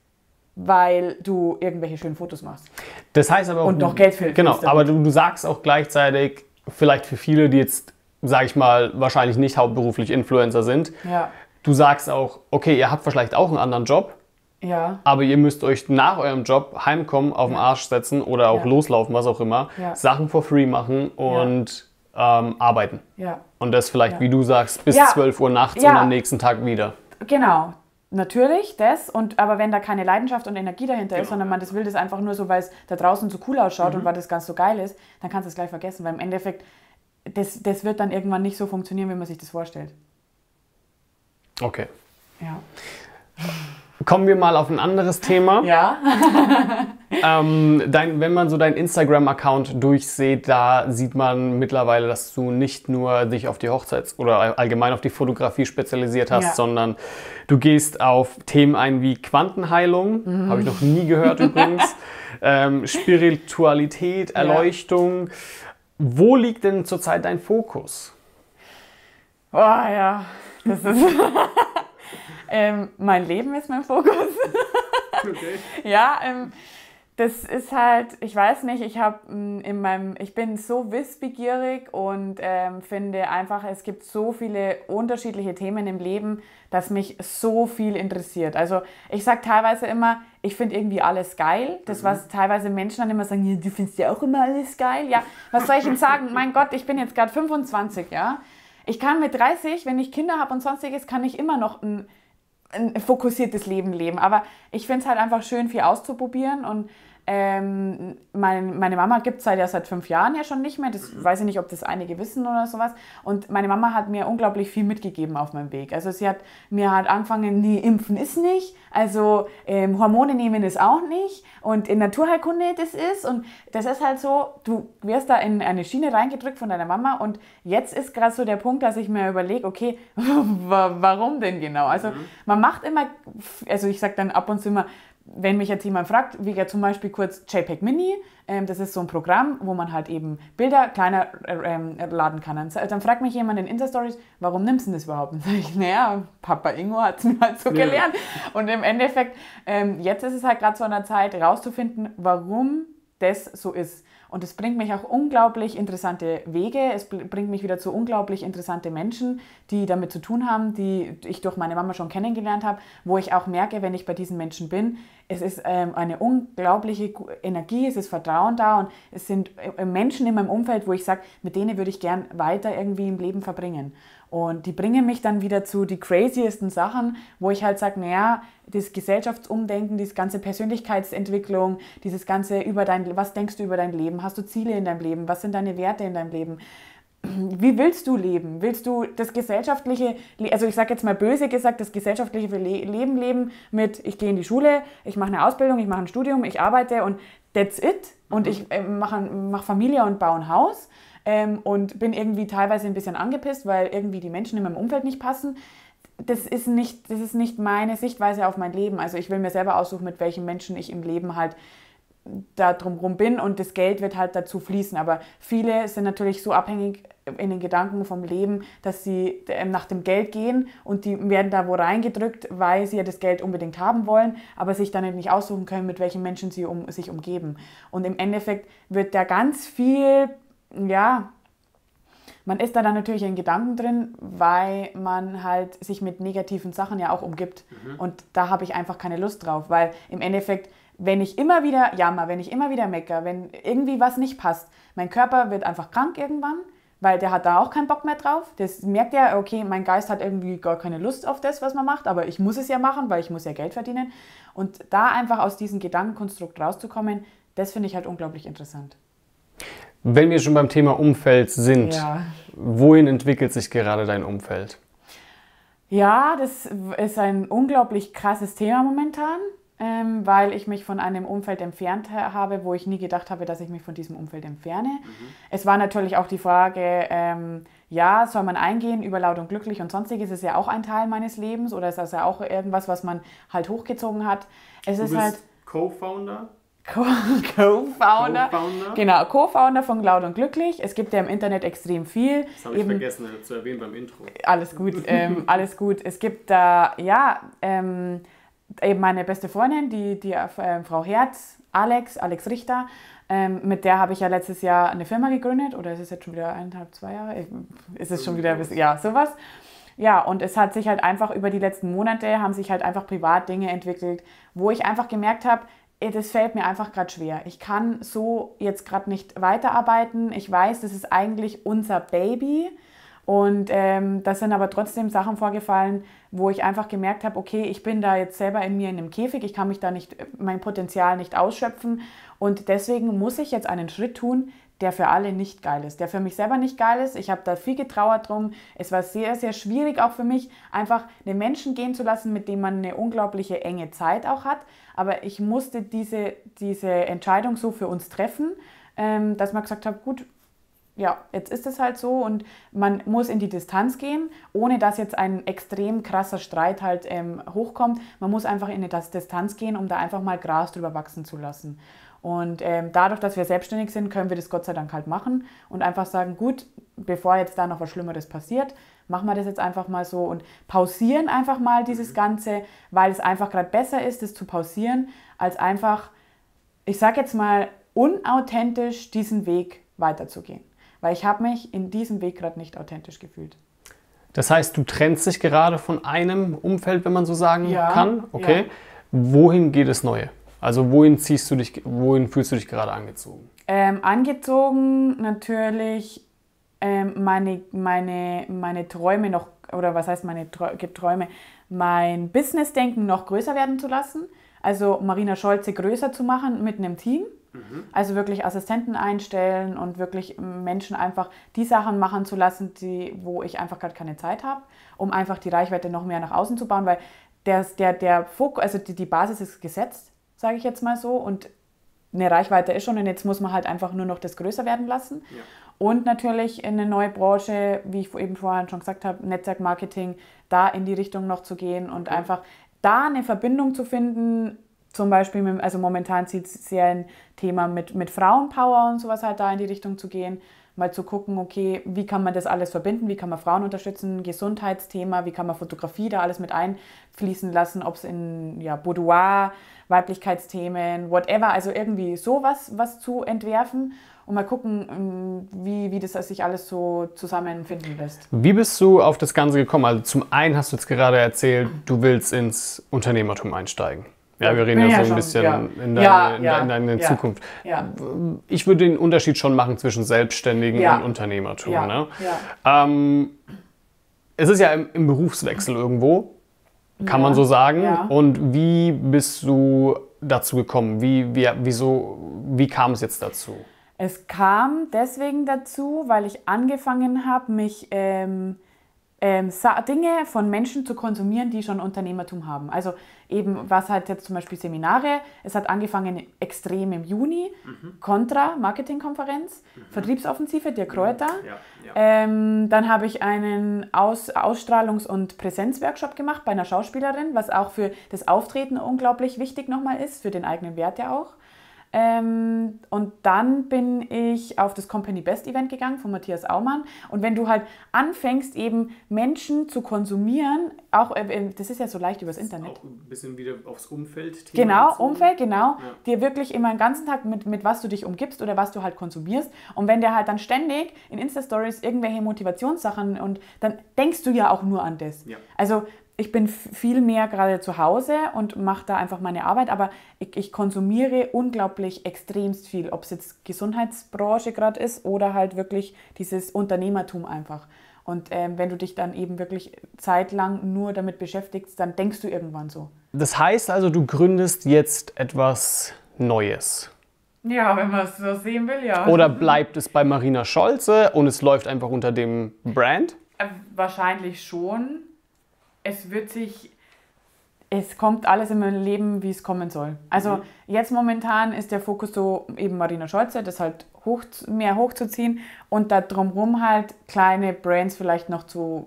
[SPEAKER 1] weil du irgendwelche schönen Fotos machst.
[SPEAKER 2] Das heißt aber auch.
[SPEAKER 1] Und noch Geld für.
[SPEAKER 2] Genau, aber du, du sagst auch gleichzeitig, vielleicht für viele, die jetzt, sage ich mal, wahrscheinlich nicht hauptberuflich Influencer sind,
[SPEAKER 1] ja.
[SPEAKER 2] du sagst auch, okay, ihr habt vielleicht auch einen anderen Job.
[SPEAKER 1] Ja.
[SPEAKER 2] Aber ihr müsst euch nach eurem Job heimkommen, auf den Arsch setzen oder auch ja. loslaufen, was auch immer,
[SPEAKER 1] ja.
[SPEAKER 2] Sachen for free machen und ähm, arbeiten.
[SPEAKER 1] Ja.
[SPEAKER 2] Und das vielleicht, wie du sagst, bis 12 Uhr nachts und am nächsten Tag wieder.
[SPEAKER 1] Genau, Natürlich, das, und, aber wenn da keine Leidenschaft und Energie dahinter ist, sondern man das will das einfach nur so, weil es da draußen so cool ausschaut mhm. und weil das ganz so geil ist, dann kannst du es gleich vergessen, weil im Endeffekt, das, das wird dann irgendwann nicht so funktionieren, wie man sich das vorstellt.
[SPEAKER 2] Okay.
[SPEAKER 1] Ja. *laughs*
[SPEAKER 2] Kommen wir mal auf ein anderes Thema.
[SPEAKER 1] Ja. *laughs*
[SPEAKER 2] ähm, dein, wenn man so deinen Instagram-Account durchsieht, da sieht man mittlerweile, dass du nicht nur dich auf die Hochzeits- oder allgemein auf die Fotografie spezialisiert hast, ja. sondern du gehst auf Themen ein wie Quantenheilung, mhm. habe ich noch nie gehört übrigens, *laughs* ähm, Spiritualität, Erleuchtung. Ja. Wo liegt denn zurzeit dein Fokus?
[SPEAKER 1] Oh ja, das ist. *laughs* Ähm, mein Leben ist mein Fokus. okay. *laughs* Ja, ähm, das ist halt, ich weiß nicht, ich habe mm, in meinem, ich bin so wissbegierig und ähm, finde einfach, es gibt so viele unterschiedliche Themen im Leben, dass mich so viel interessiert. Also ich sage teilweise immer, ich finde irgendwie alles geil. Das, mhm. was teilweise Menschen dann immer sagen, ja, du findest ja auch immer alles geil. Ja, was soll ich ihm sagen? mein Gott, ich bin jetzt gerade 25, ja. Ich kann mit 30, wenn ich Kinder habe und sonstiges, kann ich immer noch ein ein fokussiertes Leben leben. Aber ich finde es halt einfach schön, viel auszuprobieren und ähm, mein, meine Mama gibt es halt ja seit fünf Jahren ja schon nicht mehr. Das weiß ich nicht, ob das einige wissen oder sowas. Und meine Mama hat mir unglaublich viel mitgegeben auf meinem Weg. Also sie hat mir halt angefangen, nee, impfen ist nicht, also ähm, Hormone nehmen ist auch nicht und in Naturheilkunde das ist. Und das ist halt so, du wirst da in eine Schiene reingedrückt von deiner Mama und jetzt ist gerade so der Punkt, dass ich mir überlege, okay, *laughs* warum denn genau? Also mhm. man macht immer, also ich sage dann ab und zu immer, wenn mich jetzt jemand fragt, wie ja zum Beispiel kurz JPEG Mini, ähm, das ist so ein Programm, wo man halt eben Bilder kleiner äh, ähm, laden kann. Dann, dann, fragt mich jemand in Insta-Stories, warum nimmst du das überhaupt? Dann sage ich, naja, Papa Ingo hat es mir halt so ja. gelernt. Und im Endeffekt, ähm, jetzt ist es halt gerade so an der Zeit, rauszufinden, warum das so ist. Und es bringt mich auch unglaublich interessante Wege. Es bringt mich wieder zu unglaublich interessante Menschen, die damit zu tun haben, die ich durch meine Mama schon kennengelernt habe, wo ich auch merke, wenn ich bei diesen Menschen bin, es ist ähm, eine unglaubliche Energie, es ist Vertrauen da und es sind äh, Menschen in meinem Umfeld, wo ich sage, mit denen würde ich gern weiter irgendwie im Leben verbringen. Und die bringen mich dann wieder zu die craziesten Sachen, wo ich halt sage, naja, das Gesellschaftsumdenken, diese ganze Persönlichkeitsentwicklung, dieses ganze über dein, was denkst du über dein Leben? Hast du Ziele in deinem Leben? Was sind deine Werte in deinem Leben? wie willst du leben? Willst du das gesellschaftliche, also ich sage jetzt mal böse gesagt, das gesellschaftliche Leben leben mit, ich gehe in die Schule, ich mache eine Ausbildung, ich mache ein Studium, ich arbeite und that's it. Und ich äh, mache mach Familie und baue ein Haus ähm, und bin irgendwie teilweise ein bisschen angepisst, weil irgendwie die Menschen in meinem Umfeld nicht passen. Das ist nicht, das ist nicht meine Sichtweise auf mein Leben. Also ich will mir selber aussuchen, mit welchen Menschen ich im Leben halt da drumherum bin und das Geld wird halt dazu fließen. Aber viele sind natürlich so abhängig in den Gedanken vom Leben, dass sie ähm, nach dem Geld gehen und die werden da wo reingedrückt, weil sie ja das Geld unbedingt haben wollen, aber sich dann nicht aussuchen können, mit welchen Menschen sie um, sich umgeben. Und im Endeffekt wird da ganz viel, ja, man ist da dann natürlich in Gedanken drin, weil man halt sich mit negativen Sachen ja auch umgibt. Mhm. Und da habe ich einfach keine Lust drauf, weil im Endeffekt wenn ich immer wieder jammer, wenn ich immer wieder mecker, wenn irgendwie was nicht passt, mein Körper wird einfach krank irgendwann, weil der hat da auch keinen Bock mehr drauf. Das merkt ja, okay, mein Geist hat irgendwie gar keine Lust auf das, was man macht, aber ich muss es ja machen, weil ich muss ja Geld verdienen. Und da einfach aus diesem Gedankenkonstrukt rauszukommen, das finde ich halt unglaublich interessant.
[SPEAKER 2] Wenn wir schon beim Thema Umfeld sind, ja. wohin entwickelt sich gerade dein Umfeld?
[SPEAKER 1] Ja, das ist ein unglaublich krasses Thema momentan ähm, weil ich mich von einem Umfeld entfernt habe, wo ich nie gedacht habe, dass ich mich von diesem Umfeld entferne. Mhm. Es war natürlich auch die Frage, ähm, ja, soll man eingehen über laut und glücklich und sonstiges ist ja auch ein Teil meines Lebens oder ist das ja auch irgendwas, was man halt hochgezogen hat. Es
[SPEAKER 2] du
[SPEAKER 1] ist halt
[SPEAKER 2] Co-Founder?
[SPEAKER 1] Co-Founder. Co genau, Co-Founder von Laut und Glücklich. Es gibt ja im Internet extrem viel.
[SPEAKER 2] Das habe ich Eben, vergessen zu erwähnen beim Intro.
[SPEAKER 1] Alles gut, ähm, *laughs* alles gut. Es gibt da, ja, ähm, eben meine beste Freundin, die, die äh, Frau Herz, Alex, Alex Richter, ähm, mit der habe ich ja letztes Jahr eine Firma gegründet, oder ist es jetzt schon wieder eineinhalb, zwei Jahre? Ist es schon wieder, ja, sowas. Ja, und es hat sich halt einfach über die letzten Monate, haben sich halt einfach privat Dinge entwickelt, wo ich einfach gemerkt habe, das fällt mir einfach gerade schwer. Ich kann so jetzt gerade nicht weiterarbeiten. Ich weiß, das ist eigentlich unser Baby. Und ähm, das sind aber trotzdem Sachen vorgefallen, wo ich einfach gemerkt habe, okay, ich bin da jetzt selber in mir in einem Käfig, ich kann mich da nicht, mein Potenzial nicht ausschöpfen. Und deswegen muss ich jetzt einen Schritt tun, der für alle nicht geil ist, der für mich selber nicht geil ist. Ich habe da viel getrauert drum. Es war sehr, sehr schwierig auch für mich, einfach den Menschen gehen zu lassen, mit dem man eine unglaubliche enge Zeit auch hat. Aber ich musste diese, diese Entscheidung so für uns treffen, ähm, dass man gesagt hat, gut, ja, jetzt ist es halt so und man muss in die Distanz gehen, ohne dass jetzt ein extrem krasser Streit halt ähm, hochkommt. Man muss einfach in die Distanz gehen, um da einfach mal Gras drüber wachsen zu lassen. Und ähm, dadurch, dass wir selbstständig sind, können wir das Gott sei Dank halt machen und einfach sagen, gut, bevor jetzt da noch was Schlimmeres passiert, machen wir das jetzt einfach mal so und pausieren einfach mal dieses mhm. Ganze, weil es einfach gerade besser ist, das zu pausieren, als einfach, ich sage jetzt mal, unauthentisch diesen Weg weiterzugehen weil ich habe mich in diesem Weg gerade nicht authentisch gefühlt.
[SPEAKER 2] Das heißt, du trennst dich gerade von einem Umfeld, wenn man so sagen ja, kann. Okay. Ja. Wohin geht es Neue? Also wohin ziehst du dich, wohin fühlst du dich gerade angezogen?
[SPEAKER 1] Ähm, angezogen natürlich ähm, meine, meine, meine Träume noch, oder was heißt meine Träume, mein Business-Denken noch größer werden zu lassen. Also Marina Scholze größer zu machen mit einem Team. Mhm. Also wirklich Assistenten einstellen und wirklich Menschen einfach die Sachen machen zu lassen, die, wo ich einfach gerade keine Zeit habe, um einfach die Reichweite noch mehr nach außen zu bauen, weil der, der, der Fokus, also die, die Basis ist gesetzt, sage ich jetzt mal so, und eine Reichweite ist schon und jetzt muss man halt einfach nur noch das größer werden lassen. Ja. Und natürlich in eine neue Branche, wie ich eben vorhin schon gesagt habe, Netzwerkmarketing, da in die Richtung noch zu gehen und okay. einfach da eine Verbindung zu finden zum Beispiel, mit, also momentan zieht es sehr ein Thema mit, mit Frauenpower und sowas halt da in die Richtung zu gehen. Mal zu gucken, okay, wie kann man das alles verbinden, wie kann man Frauen unterstützen, Gesundheitsthema, wie kann man Fotografie da alles mit einfließen lassen, ob es in ja, Boudoir, Weiblichkeitsthemen, whatever, also irgendwie sowas was zu entwerfen und mal gucken, ähm, wie, wie das sich alles so zusammenfinden lässt.
[SPEAKER 2] Wie bist du auf das Ganze gekommen? Also zum einen hast du jetzt gerade erzählt, du willst ins Unternehmertum einsteigen. Ja, wir reden ja, ja so ein schon, bisschen ja. in, deine, ja, in, in deine Zukunft. Ich würde den Unterschied schon machen zwischen Selbstständigen und Unternehmertum. Ne? Ähm, es ist ja im, im Berufswechsel irgendwo, kann man so sagen. Und wie bist du dazu gekommen? Wie, wie, wieso, wie kam es jetzt dazu?
[SPEAKER 1] Es kam deswegen dazu, weil ich angefangen habe, mich ähm, ähm, Dinge von Menschen zu konsumieren, die schon Unternehmertum haben. Also eben, was halt jetzt zum Beispiel Seminare, es hat angefangen extrem im Juni, mhm. Contra, Marketingkonferenz, mhm. Vertriebsoffensive, der Kräuter. Mhm. Ja, ja. Ähm, dann habe ich einen Aus Ausstrahlungs- und Präsenzworkshop gemacht bei einer Schauspielerin, was auch für das Auftreten unglaublich wichtig nochmal ist, für den eigenen Wert ja auch. Ähm, und dann bin ich auf das Company Best Event gegangen von Matthias Aumann. Und wenn du halt anfängst, eben Menschen zu konsumieren, auch, äh, äh das ist ja so leicht übers Internet. Auch
[SPEAKER 2] ein bisschen wieder aufs Umfeld.
[SPEAKER 1] Genau, bezogen. Umfeld, genau. Ja. Dir wirklich immer den ganzen Tag mit, mit was du dich umgibst oder was du halt konsumierst. Und wenn der halt dann ständig in Insta-Stories irgendwelche Motivationssachen und dann denkst du ja auch nur an das. Ja. Also ich bin viel mehr gerade zu Hause und mache da einfach meine Arbeit, aber ich, ich konsumiere unglaublich extremst viel, ob es jetzt Gesundheitsbranche gerade ist oder halt wirklich dieses Unternehmertum einfach. Und ähm, wenn du dich dann eben wirklich zeitlang nur damit beschäftigst, dann denkst du irgendwann so.
[SPEAKER 2] Das heißt also, du gründest jetzt etwas Neues.
[SPEAKER 1] Ja, wenn man es so sehen will, ja.
[SPEAKER 2] Oder *laughs* bleibt es bei Marina Scholze und es läuft einfach unter dem Brand?
[SPEAKER 1] Äh, wahrscheinlich schon es wird sich, es kommt alles in meinem Leben, wie es kommen soll. Also mhm. jetzt momentan ist der Fokus so eben Marina Scholze, das halt hoch, mehr hochzuziehen und da drumherum halt kleine Brands vielleicht noch zu,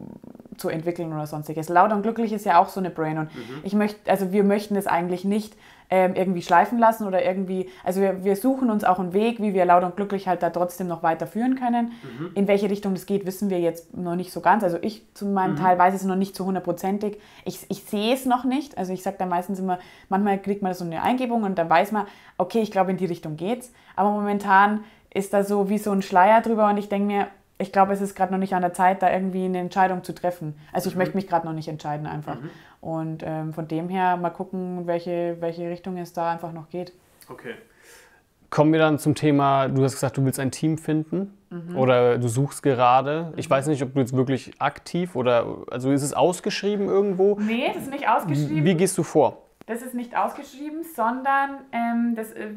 [SPEAKER 1] zu entwickeln oder sonstiges. Laut und glücklich ist ja auch so eine Brand und mhm. ich möchte, also wir möchten es eigentlich nicht ähm, irgendwie schleifen lassen oder irgendwie, also wir, wir suchen uns auch einen Weg, wie wir laut und glücklich halt da trotzdem noch weiterführen können. Mhm. In welche Richtung das geht, wissen wir jetzt noch nicht so ganz. Also ich zu meinem mhm. Teil weiß es noch nicht zu hundertprozentig. Ich, ich sehe es noch nicht. Also ich sage dann meistens immer, manchmal kriegt man so eine Eingebung und dann weiß man, okay, ich glaube, in die Richtung geht's. Aber momentan ist da so wie so ein Schleier drüber und ich denke mir, ich glaube, es ist gerade noch nicht an der Zeit, da irgendwie eine Entscheidung zu treffen. Also ich mhm. möchte mich gerade noch nicht entscheiden einfach. Mhm. Und ähm, von dem her mal gucken, welche, welche Richtung es da einfach noch geht.
[SPEAKER 2] Okay. Kommen wir dann zum Thema, du hast gesagt, du willst ein Team finden mhm. oder du suchst gerade. Ich weiß nicht, ob du jetzt wirklich aktiv oder, also ist es ausgeschrieben irgendwo?
[SPEAKER 1] Nee, das ist nicht ausgeschrieben.
[SPEAKER 2] Wie gehst du vor?
[SPEAKER 1] Das ist nicht ausgeschrieben, sondern ähm, das, äh,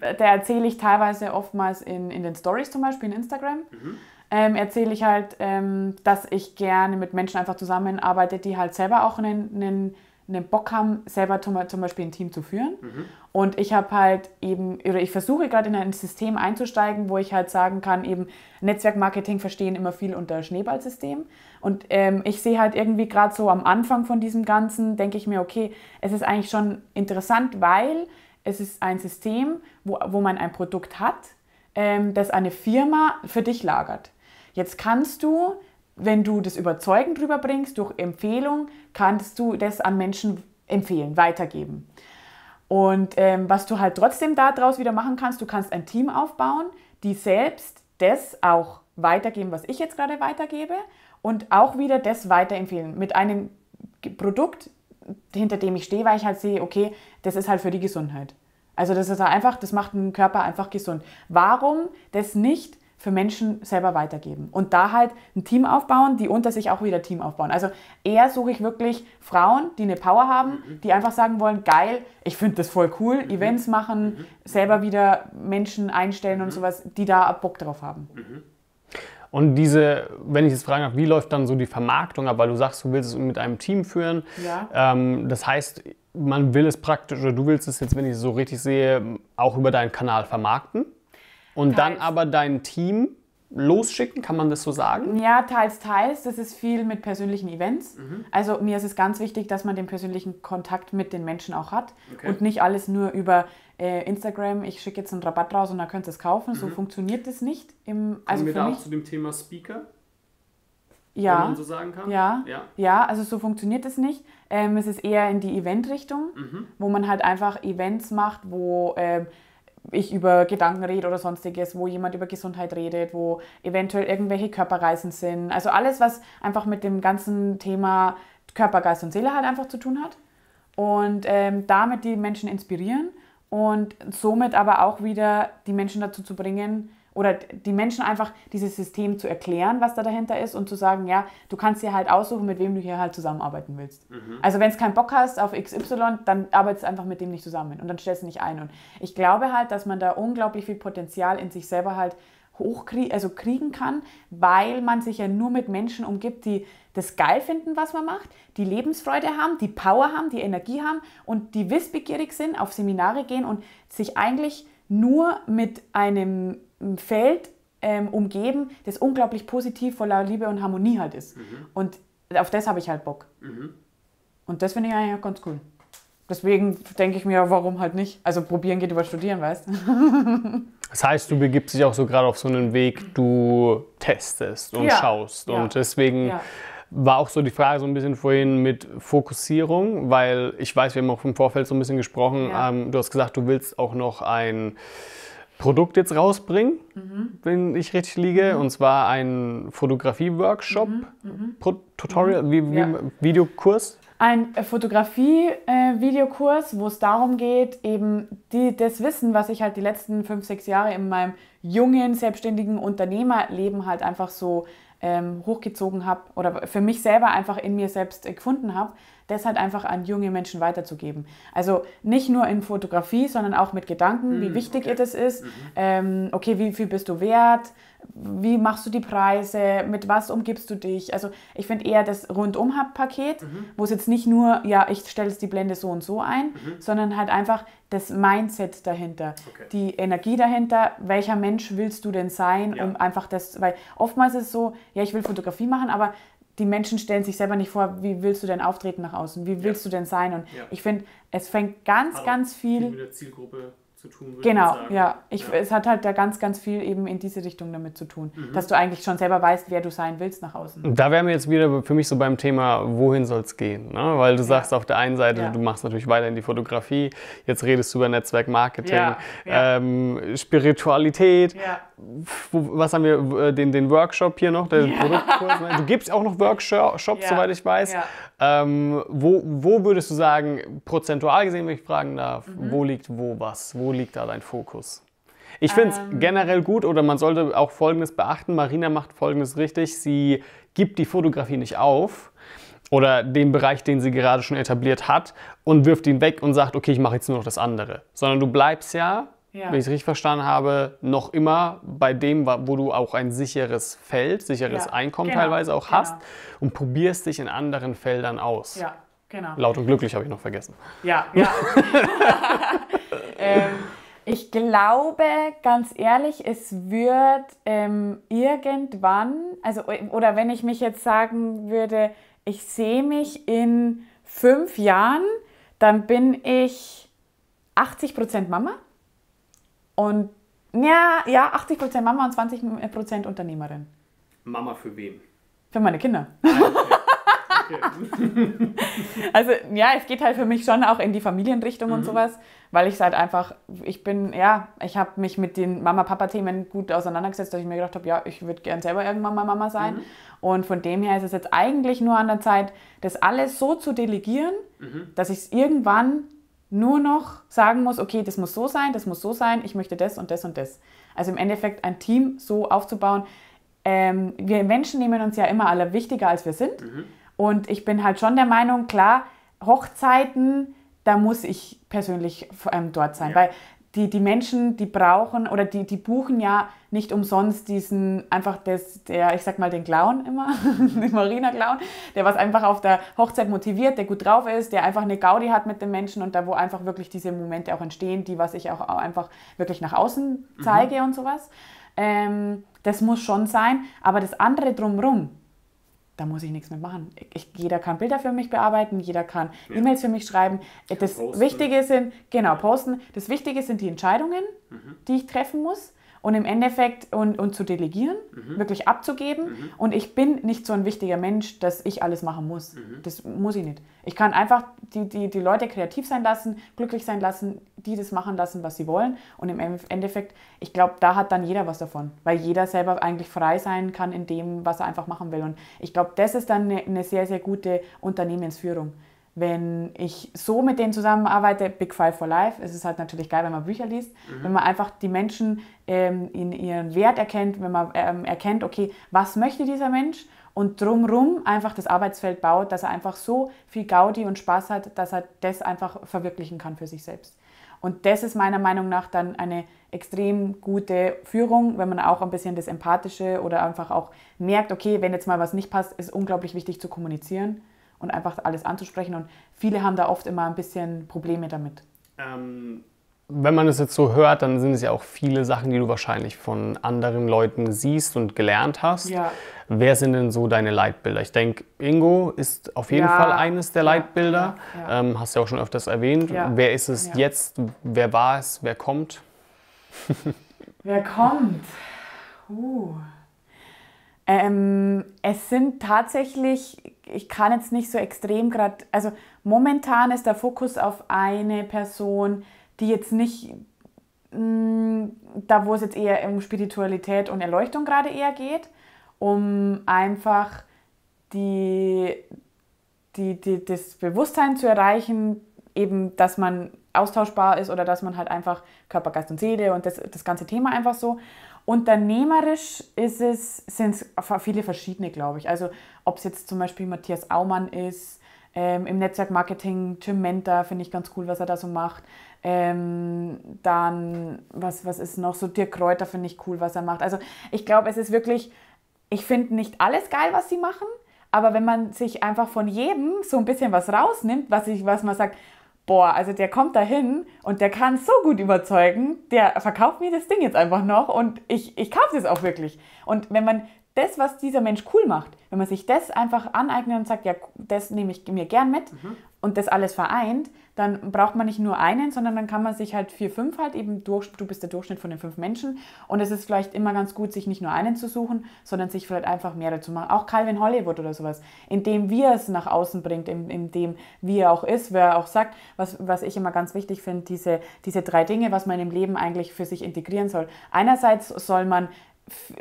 [SPEAKER 1] da erzähle ich teilweise oftmals in, in den Stories zum Beispiel in Instagram. Mhm ähm, erzähle ich halt, ähm, dass ich gerne mit Menschen einfach zusammenarbeite, die halt selber auch einen, einen, einen Bock haben, selber zum, zum Beispiel ein Team zu führen. Mhm. Und ich habe halt eben, oder ich versuche gerade in ein System einzusteigen, wo ich halt sagen kann, eben Netzwerkmarketing verstehen immer viel unter Schneeballsystem. Und ähm, ich sehe halt irgendwie gerade so am Anfang von diesem Ganzen, denke ich mir, okay, es ist eigentlich schon interessant, weil es ist ein System, wo, wo man ein Produkt hat, ähm, das eine Firma für dich lagert. Jetzt kannst du, wenn du das überzeugend rüberbringst, durch Empfehlung, kannst du das an Menschen empfehlen, weitergeben. Und ähm, was du halt trotzdem daraus wieder machen kannst, du kannst ein Team aufbauen, die selbst das auch weitergeben, was ich jetzt gerade weitergebe und auch wieder das weiterempfehlen mit einem Produkt, hinter dem ich stehe, weil ich halt sehe, okay, das ist halt für die Gesundheit. Also das ist einfach, das macht den Körper einfach gesund. Warum das nicht für Menschen selber weitergeben. Und da halt ein Team aufbauen, die unter sich auch wieder Team aufbauen. Also eher suche ich wirklich Frauen, die eine Power haben, mhm. die einfach sagen wollen, geil, ich finde das voll cool, mhm. Events machen, mhm. selber wieder Menschen einstellen und sowas, die da Bock drauf haben.
[SPEAKER 2] Und diese, wenn ich jetzt fragen darf, wie läuft dann so die Vermarktung ab? Weil du sagst, du willst es mit einem Team führen. Ja. Ähm, das heißt, man will es praktisch, oder du willst es jetzt, wenn ich es so richtig sehe, auch über deinen Kanal vermarkten und teils. dann aber dein Team losschicken, kann man das so sagen?
[SPEAKER 1] Ja, teils, teils. Das ist viel mit persönlichen Events. Mhm. Also mir ist es ganz wichtig, dass man den persönlichen Kontakt mit den Menschen auch hat okay. und nicht alles nur über äh, Instagram, ich schicke jetzt einen Rabatt raus und dann könnt ihr es kaufen. Mhm. So funktioniert das nicht. Im,
[SPEAKER 2] also Kommen wir da auch zu dem Thema Speaker?
[SPEAKER 1] Ja. Wenn man so sagen kann? Ja, ja. ja also so funktioniert es nicht. Ähm, es ist eher in die Event-Richtung, mhm. wo man halt einfach Events macht, wo... Ähm, ich über Gedanken rede oder sonstiges, wo jemand über Gesundheit redet, wo eventuell irgendwelche Körperreisen sind. Also alles, was einfach mit dem ganzen Thema Körper, Geist und Seele halt einfach zu tun hat. Und ähm, damit die Menschen inspirieren und somit aber auch wieder die Menschen dazu zu bringen oder die Menschen einfach dieses System zu erklären, was da dahinter ist und zu sagen, ja, du kannst dir halt aussuchen, mit wem du hier halt zusammenarbeiten willst. Mhm. Also wenn es keinen Bock hast auf XY, dann arbeitest du einfach mit dem nicht zusammen und dann stellst du nicht ein. Und ich glaube halt, dass man da unglaublich viel Potenzial in sich selber halt hochkriegen, also kriegen kann, weil man sich ja nur mit Menschen umgibt, die das geil finden, was man macht, die Lebensfreude haben, die Power haben, die Energie haben und die wissbegierig sind, auf Seminare gehen und sich eigentlich nur mit einem Feld ähm, umgeben, das unglaublich positiv, voller Liebe und Harmonie halt ist. Mhm. Und auf das habe ich halt Bock. Mhm. Und das finde ich eigentlich ganz cool. Deswegen denke ich mir, warum halt nicht? Also probieren geht über studieren, weißt du? *laughs*
[SPEAKER 2] Das heißt, du begibst dich auch so gerade auf so einen Weg, du testest und ja. schaust. Und ja. deswegen ja. war auch so die Frage so ein bisschen vorhin mit Fokussierung, weil ich weiß, wir haben auch im Vorfeld so ein bisschen gesprochen. Ähm, du hast gesagt, du willst auch noch ein Produkt jetzt rausbringen, mhm. wenn ich richtig liege, mhm. und zwar ein Fotografie-Workshop, mhm. mhm. Wie, wie Videokurs
[SPEAKER 1] ein Fotografie-Videokurs, wo es darum geht, eben die, das Wissen, was ich halt die letzten fünf, sechs Jahre in meinem jungen, selbstständigen Unternehmerleben halt einfach so ähm, hochgezogen habe oder für mich selber einfach in mir selbst gefunden habe, das halt einfach an junge Menschen weiterzugeben. Also nicht nur in Fotografie, sondern auch mit Gedanken, wie mhm, wichtig okay. das ist. Mhm. Ähm, okay, wie viel bist du wert? wie machst du die Preise, mit was umgibst du dich. Also ich finde eher das Rundum-Paket, mhm. wo es jetzt nicht nur, ja, ich stelle jetzt die Blende so und so ein, mhm. sondern halt einfach das Mindset dahinter, okay. die Energie dahinter, welcher Mensch willst du denn sein, ja. um einfach das, weil oftmals ist es so, ja, ich will Fotografie machen, aber die Menschen stellen sich selber nicht vor, wie willst du denn auftreten nach außen, wie willst ja. du denn sein und ja. ich finde, es fängt ganz, also ganz viel... viel mit der Zielgruppe zu tun. Genau, ich ja. Ich, ja. Es hat halt da ganz, ganz viel eben in diese Richtung damit zu tun, mhm. dass du eigentlich schon selber weißt, wer du sein willst nach außen.
[SPEAKER 2] Da wären wir jetzt wieder für mich so beim Thema, wohin soll es gehen? Ne? Weil du ja. sagst auf der einen Seite, ja. du machst natürlich weiter in die Fotografie, jetzt redest du über Netzwerkmarketing, ähm, Spiritualität. Was haben wir, äh, den, den Workshop hier noch, den Produktkurs. Ne? Du gibst auch noch Workshops, soweit ich weiß. Ähm, wo, wo würdest du sagen, prozentual gesehen, wenn ich fragen darf, mhm. wo liegt wo was? Wo liegt da dein Fokus? Ich finde es ähm. generell gut oder man sollte auch Folgendes beachten. Marina macht Folgendes richtig. Sie gibt die Fotografie nicht auf oder den Bereich, den sie gerade schon etabliert hat und wirft ihn weg und sagt, okay, ich mache jetzt nur noch das andere. Sondern du bleibst ja ja. wenn ich es richtig verstanden habe, noch immer bei dem, wo du auch ein sicheres Feld, sicheres ja, Einkommen genau, teilweise auch genau. hast und probierst dich in anderen Feldern aus. Ja, genau. Laut und glücklich habe ich noch vergessen.
[SPEAKER 1] Ja, ja. *laughs* ähm, ich glaube, ganz ehrlich, es wird ähm, irgendwann, also oder wenn ich mich jetzt sagen würde, ich sehe mich in fünf Jahren, dann bin ich 80% Mama und ja, ja 80% Mama und 20% Unternehmerin.
[SPEAKER 2] Mama für wen?
[SPEAKER 1] Für meine Kinder. Ah, okay. *laughs* Okay. also ja, es geht halt für mich schon auch in die Familienrichtung mhm. und sowas, weil ich halt einfach, ich bin, ja, ich habe mich mit den Mama-Papa-Themen gut auseinandergesetzt, dass ich mir gedacht habe, ja, ich würde gern selber irgendwann mal Mama sein. Mhm. Und von dem her ist es jetzt eigentlich nur an der Zeit, das alles so zu delegieren, mhm. dass ich es irgendwann nur noch sagen muss, okay, das muss so sein, das muss so sein, ich möchte das und das und das. Also im Endeffekt ein Team so aufzubauen. Ähm, wir Menschen nehmen uns ja immer alle wichtiger, als wir sind. Mhm. Und ich bin halt schon der Meinung, klar, Hochzeiten, da muss ich persönlich ähm, dort sein. Ja. Weil die, die Menschen, die brauchen oder die, die buchen ja nicht umsonst diesen, einfach das, der, ich sag mal, den Clown immer, *laughs* den Marina-Clown, der was einfach auf der Hochzeit motiviert, der gut drauf ist, der einfach eine Gaudi hat mit den Menschen und da, wo einfach wirklich diese Momente auch entstehen, die, was ich auch einfach wirklich nach außen zeige mhm. und sowas. Ähm, das muss schon sein, aber das andere drumherum, da muss ich nichts mehr machen. Ich, jeder kann Bilder für mich bearbeiten, jeder kann ja. E-Mails für mich schreiben. Das posten. Wichtige sind, genau, posten. Das Wichtige sind die Entscheidungen, mhm. die ich treffen muss und im Endeffekt und, und zu delegieren, mhm. wirklich abzugeben. Mhm. Und ich bin nicht so ein wichtiger Mensch, dass ich alles machen muss. Mhm. Das muss ich nicht. Ich kann einfach die, die, die Leute kreativ sein lassen, glücklich sein lassen, die das machen lassen, was sie wollen. Und im Endeffekt, ich glaube, da hat dann jeder was davon, weil jeder selber eigentlich frei sein kann in dem, was er einfach machen will. Und ich glaube, das ist dann eine, eine sehr, sehr gute Unternehmensführung wenn ich so mit denen zusammenarbeite, Big Five for Life, ist es halt natürlich geil, wenn man Bücher liest, mhm. wenn man einfach die Menschen ähm, in ihren Wert erkennt, wenn man ähm, erkennt, okay, was möchte dieser Mensch und drumrum einfach das Arbeitsfeld baut, dass er einfach so viel Gaudi und Spaß hat, dass er das einfach verwirklichen kann für sich selbst. Und das ist meiner Meinung nach dann eine extrem gute Führung, wenn man auch ein bisschen das Empathische oder einfach auch merkt, okay, wenn jetzt mal was nicht passt, ist unglaublich wichtig zu kommunizieren und einfach alles anzusprechen. Und viele haben da oft immer ein bisschen Probleme damit.
[SPEAKER 2] Ähm, wenn man es jetzt so hört, dann sind es ja auch viele Sachen, die du wahrscheinlich von anderen Leuten siehst und gelernt hast. Ja. Wer sind denn so deine Leitbilder? Ich denke, Ingo ist auf jeden ja. Fall eines der Leitbilder. Ja. Ähm, hast du ja auch schon öfters erwähnt. Wer ist es jetzt? Wer war es? Wer kommt? *laughs*
[SPEAKER 1] wer kommt? Uh. Ähm, es sind tatsächlich, ich kann jetzt nicht so extrem gerade, also momentan ist der Fokus auf eine Person, die jetzt nicht, mh, mm, da wo es jetzt eher um Spiritualität und Erleuchtung gerade eher geht, um einfach die, die, die, das Bewusstsein zu erreichen, eben, dass man austauschbar ist oder dass man halt einfach Körper, Geist und Seele und das, das ganze Thema einfach so. Unternehmerisch ist es, sind es viele verschiedene, glaube ich. Also ob es jetzt zum Beispiel Matthias Aumann ist, ähm, im Netzwerkmarketing Jim Menta, finde ich ganz cool, was er da so macht. Ähm, dann, was, was ist noch so, Dirk Kräuter finde ich cool, was er macht. Also ich glaube, es ist wirklich, ich finde nicht alles geil, was sie machen, aber wenn man sich einfach von jedem so ein bisschen was rausnimmt, was, ich, was man sagt, boah, also der kommt da hin und der kann so gut überzeugen, der verkauft mir das Ding jetzt einfach noch und ich, ich kaufe es auch wirklich. Und wenn man das, was dieser Mensch cool macht, wenn man sich das einfach aneignet und sagt, ja, das nehme ich mir gern mit mhm. und das alles vereint, dann braucht man nicht nur einen, sondern dann kann man sich halt vier, fünf halt eben durch, du bist der Durchschnitt von den fünf Menschen und es ist vielleicht immer ganz gut, sich nicht nur einen zu suchen, sondern sich vielleicht einfach mehrere zu machen. Auch Calvin Hollywood oder sowas, in dem wir es nach außen bringt, in, in dem wie er auch ist, wer auch sagt, was, was ich immer ganz wichtig finde, diese, diese drei Dinge, was man im Leben eigentlich für sich integrieren soll. Einerseits soll man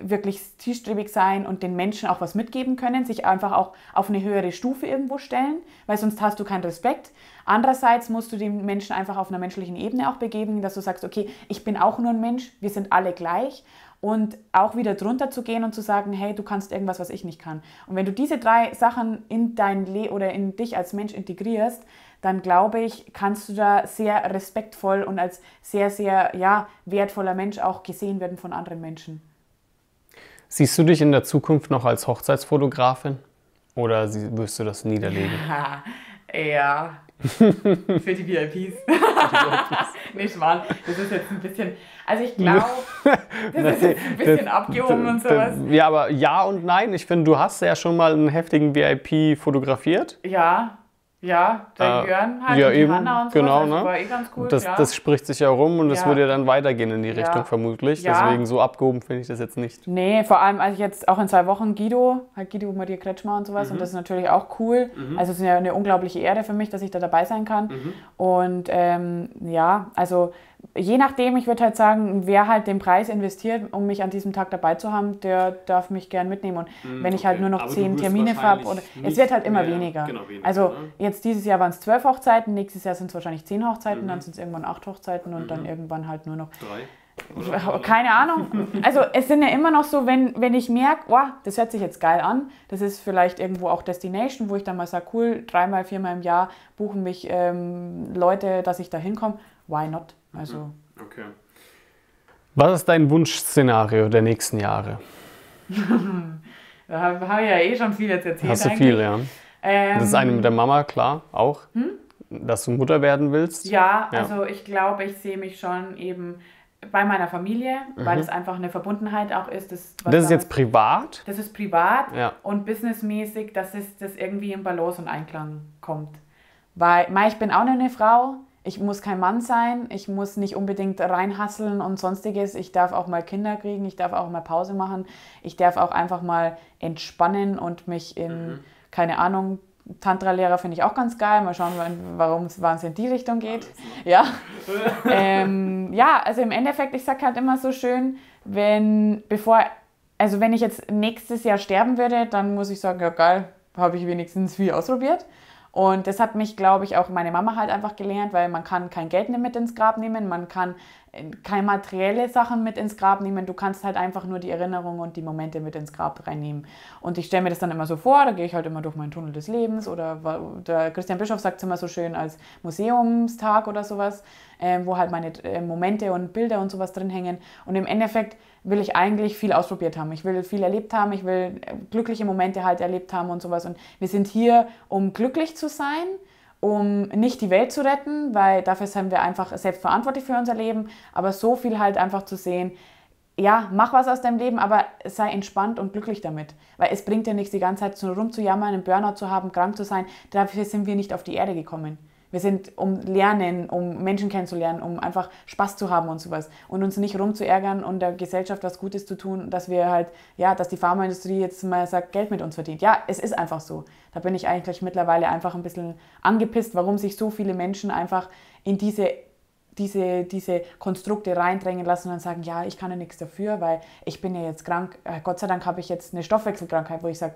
[SPEAKER 1] wirklich zielstrebig sein und den Menschen auch was mitgeben können, sich einfach auch auf eine höhere Stufe irgendwo stellen, weil sonst hast du keinen Respekt. Andererseits musst du den Menschen einfach auf einer menschlichen Ebene auch begeben, dass du sagst, okay, ich bin auch nur ein Mensch, wir sind alle gleich und auch wieder drunter zu gehen und zu sagen, hey, du kannst irgendwas, was ich nicht kann. Und wenn du diese drei Sachen in dein Le oder in dich als Mensch integrierst, dann glaube ich, kannst du da sehr respektvoll und als sehr, sehr ja, wertvoller Mensch auch gesehen werden von anderen Menschen.
[SPEAKER 2] Siehst du dich in der Zukunft noch als Hochzeitsfotografin oder wirst du das niederlegen?
[SPEAKER 1] ja. *laughs* Für die VIPs. *laughs* nee, Schwan, das ist jetzt ein bisschen. Also ich glaube, *laughs* das ist jetzt ein bisschen abgehoben und sowas.
[SPEAKER 2] Ja, aber ja und nein. Ich finde, du hast ja schon mal einen heftigen VIP fotografiert.
[SPEAKER 1] Ja. Ja, der äh, Jörn halt ja, und eben, Hanna und so. Genau,
[SPEAKER 2] das ne? war eh ganz cool. Das, ja. das spricht sich ja rum und das ja. würde ja dann weitergehen in die Richtung vermutlich. Deswegen so abgehoben finde ich das jetzt nicht.
[SPEAKER 1] Nee, vor allem als ich jetzt auch in zwei Wochen Guido, halt Guido Maria Kretschmer und sowas mhm. und das ist natürlich auch cool. Mhm. Also es ist ja eine unglaubliche Ehre für mich, dass ich da dabei sein kann. Mhm. Und ähm, ja, also je nachdem, ich würde halt sagen, wer halt den Preis investiert, um mich an diesem Tag dabei zu haben, der darf mich gern mitnehmen. Und mm, wenn ich halt nur noch Aber zehn Termine habe, es wird halt immer mehr, weniger. Genau, weniger. Also ne? jetzt dieses Jahr waren es zwölf Hochzeiten, nächstes Jahr sind es wahrscheinlich zehn Hochzeiten, mhm. dann sind es irgendwann acht Hochzeiten und mhm. dann irgendwann halt nur noch drei. Oder Keine Ahnung. Also es sind ja immer noch so, wenn, wenn ich merke, oh, das hört sich jetzt geil an, das ist vielleicht irgendwo auch Destination, wo ich dann mal sage, cool, dreimal, viermal im Jahr buchen mich ähm, Leute, dass ich da hinkomme, why not? Also. Okay.
[SPEAKER 2] Was ist dein Wunschszenario der nächsten Jahre?
[SPEAKER 1] da habe ich ja eh schon viel jetzt erzählt.
[SPEAKER 2] Hast du eigentlich. viel, ja. Ähm, das ist eine mit der Mama, klar, auch. Hm? Dass du Mutter werden willst?
[SPEAKER 1] Ja, ja. also ich glaube, ich sehe mich schon eben bei meiner Familie, mhm. weil das einfach eine Verbundenheit auch ist.
[SPEAKER 2] Das, das ist jetzt privat?
[SPEAKER 1] Das ist privat ja. und businessmäßig, dass es das irgendwie im Balance und Einklang kommt. Weil, ich bin auch eine Frau, ich muss kein Mann sein, ich muss nicht unbedingt reinhasseln und sonstiges. Ich darf auch mal Kinder kriegen, ich darf auch mal Pause machen, ich darf auch einfach mal entspannen und mich in, mhm. keine Ahnung, Tantra-Lehrer finde ich auch ganz geil. Mal schauen, warum es in die Richtung geht. Ja. *laughs* ähm, ja, also im Endeffekt, ich sage halt immer so schön, wenn, bevor, also wenn ich jetzt nächstes Jahr sterben würde, dann muss ich sagen, ja geil, habe ich wenigstens viel ausprobiert. Und das hat mich, glaube ich, auch meine Mama halt einfach gelernt, weil man kann kein Geld mit ins Grab nehmen, man kann keine materielle Sachen mit ins Grab nehmen. Du kannst halt einfach nur die Erinnerungen und die Momente mit ins Grab reinnehmen. Und ich stelle mir das dann immer so vor, da gehe ich halt immer durch meinen Tunnel des Lebens oder der Christian Bischof sagt es immer so schön als Museumstag oder sowas, äh, wo halt meine äh, Momente und Bilder und sowas drin hängen. Und im Endeffekt will ich eigentlich viel ausprobiert haben. Ich will viel erlebt haben, ich will glückliche Momente halt erlebt haben und sowas. Und wir sind hier, um glücklich zu sein um nicht die Welt zu retten, weil dafür sind wir einfach selbst verantwortlich für unser Leben, aber so viel halt einfach zu sehen, ja, mach was aus deinem Leben, aber sei entspannt und glücklich damit. Weil es bringt dir nichts, die ganze Zeit rumzujammern, einen Burnout zu haben, krank zu sein. Dafür sind wir nicht auf die Erde gekommen. Wir sind um Lernen, um Menschen kennenzulernen, um einfach Spaß zu haben und sowas. Und uns nicht rumzuärgern und der Gesellschaft was Gutes zu tun, dass wir halt, ja, dass die Pharmaindustrie jetzt mal sagt, Geld mit uns verdient. Ja, es ist einfach so. Da bin ich eigentlich mittlerweile einfach ein bisschen angepisst, warum sich so viele Menschen einfach in diese diese, diese Konstrukte reindrängen lassen und sagen, ja, ich kann ja nichts dafür, weil ich bin ja jetzt krank. Äh, Gott sei Dank habe ich jetzt eine Stoffwechselkrankheit, wo ich sage,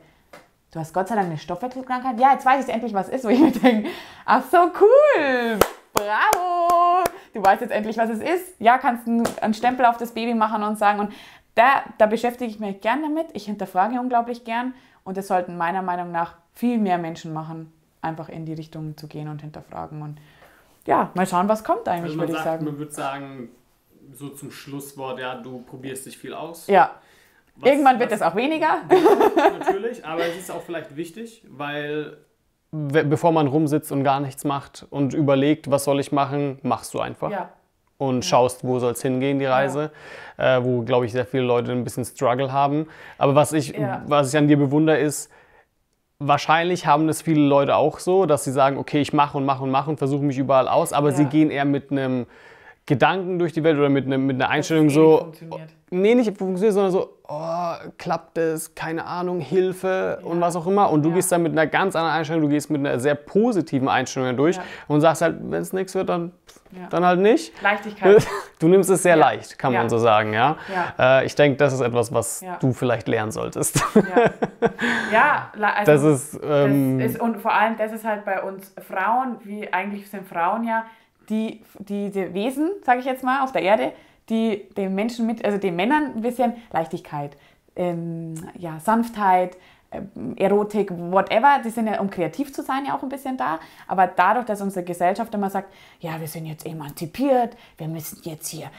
[SPEAKER 1] du hast Gott sei Dank eine Stoffwechselkrankheit. Ja, jetzt weiß ich endlich, was ist, wo ich mir denke, ach so, cool, bravo, du weißt jetzt endlich, was es ist. Ja, kannst einen Stempel auf das Baby machen und sagen, und da, da beschäftige ich mich gern damit. Ich hinterfrage unglaublich gern und das sollten meiner Meinung nach viel mehr Menschen machen, einfach in die Richtung zu gehen und hinterfragen. Und ja, mal schauen, was kommt eigentlich,
[SPEAKER 2] also
[SPEAKER 1] würde ich sagen.
[SPEAKER 2] Man würde sagen, so zum Schlusswort, ja, du probierst dich viel aus.
[SPEAKER 1] Ja. Was, Irgendwann wird es auch weniger. *laughs*
[SPEAKER 2] Natürlich, aber es ist auch vielleicht wichtig, weil bevor man rumsitzt und gar nichts macht und überlegt, was soll ich machen, machst du einfach. Ja. Und ja. schaust, wo soll es hingehen, die Reise. Ja. Äh, wo, glaube ich, sehr viele Leute ein bisschen Struggle haben. Aber was ich, was ich an dir bewundere, ist, wahrscheinlich haben das viele Leute auch so, dass sie sagen, okay, ich mache und mache und mache und versuche mich überall aus, aber sie gehen eher mit einem Gedanken durch die Welt oder mit, ne, mit einer Einstellung eh so. Nee, nicht funktioniert, sondern so, oh, klappt es, keine Ahnung, Hilfe ja. und was auch immer. Und du ja. gehst dann mit einer ganz anderen Einstellung, du gehst mit einer sehr positiven Einstellung durch ja. und sagst halt, wenn es nichts wird, dann, dann halt nicht.
[SPEAKER 1] Leichtigkeit. *laughs*
[SPEAKER 2] Du nimmst es sehr leicht, kann man so sagen, ja. Äh, ich denke, das ist etwas, was du vielleicht lernen solltest.
[SPEAKER 1] Ja, *laughs*
[SPEAKER 2] also das ist, ähm,
[SPEAKER 1] das ist, und vor allem, das ist halt bei uns Frauen, wie eigentlich sind Frauen ja die, diese Wesen, sage ich jetzt mal, auf der Erde, die den Menschen mit, also den Männern ein bisschen Leichtigkeit, ähm, ja, Sanftheit, ähm, Erotik, whatever, die sind ja, um kreativ zu sein, ja auch ein bisschen da. Aber dadurch, dass unsere Gesellschaft immer sagt, ja, wir sind jetzt emanzipiert, wir müssen jetzt hier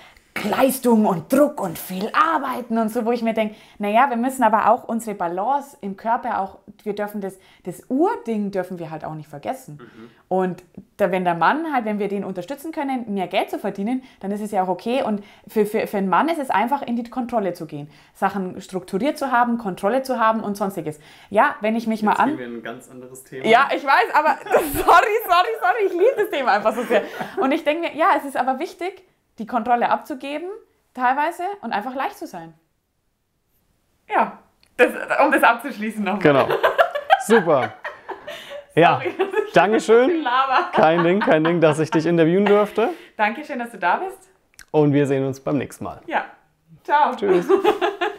[SPEAKER 1] Leistung und Druck und viel arbeiten und so, wo ich mir denke, naja, wir müssen aber auch unsere Balance im Körper auch, wir dürfen das, das Urding dürfen wir halt auch nicht vergessen. Mhm. Und da, wenn der Mann halt, wenn wir den unterstützen können, mehr Geld zu verdienen, dann ist es ja auch okay. Und für, für, für einen Mann ist es einfach, in die Kontrolle zu gehen. Sachen strukturiert zu haben, Kontrolle zu haben und sonstiges. Ja, wenn ich mich
[SPEAKER 2] Jetzt
[SPEAKER 1] mal an...
[SPEAKER 2] Wir ein ganz anderes Thema.
[SPEAKER 1] Ja, ich weiß, aber *laughs* sorry, sorry, sorry, ich liebe das Thema einfach so sehr. Und ich denke mir, ja, es ist aber wichtig, die Kontrolle abzugeben, teilweise, und einfach leicht zu sein. Ja, das, um das abzuschließen nochmal.
[SPEAKER 2] Genau. Super. *laughs* ja, Sorry, Dankeschön. Kein Ding, kein Ding, dass ich dich interviewen durfte.
[SPEAKER 1] Dankeschön, dass du da bist.
[SPEAKER 2] Und wir sehen uns beim nächsten Mal.
[SPEAKER 1] Ja. Ciao.
[SPEAKER 2] Tschüss. *laughs*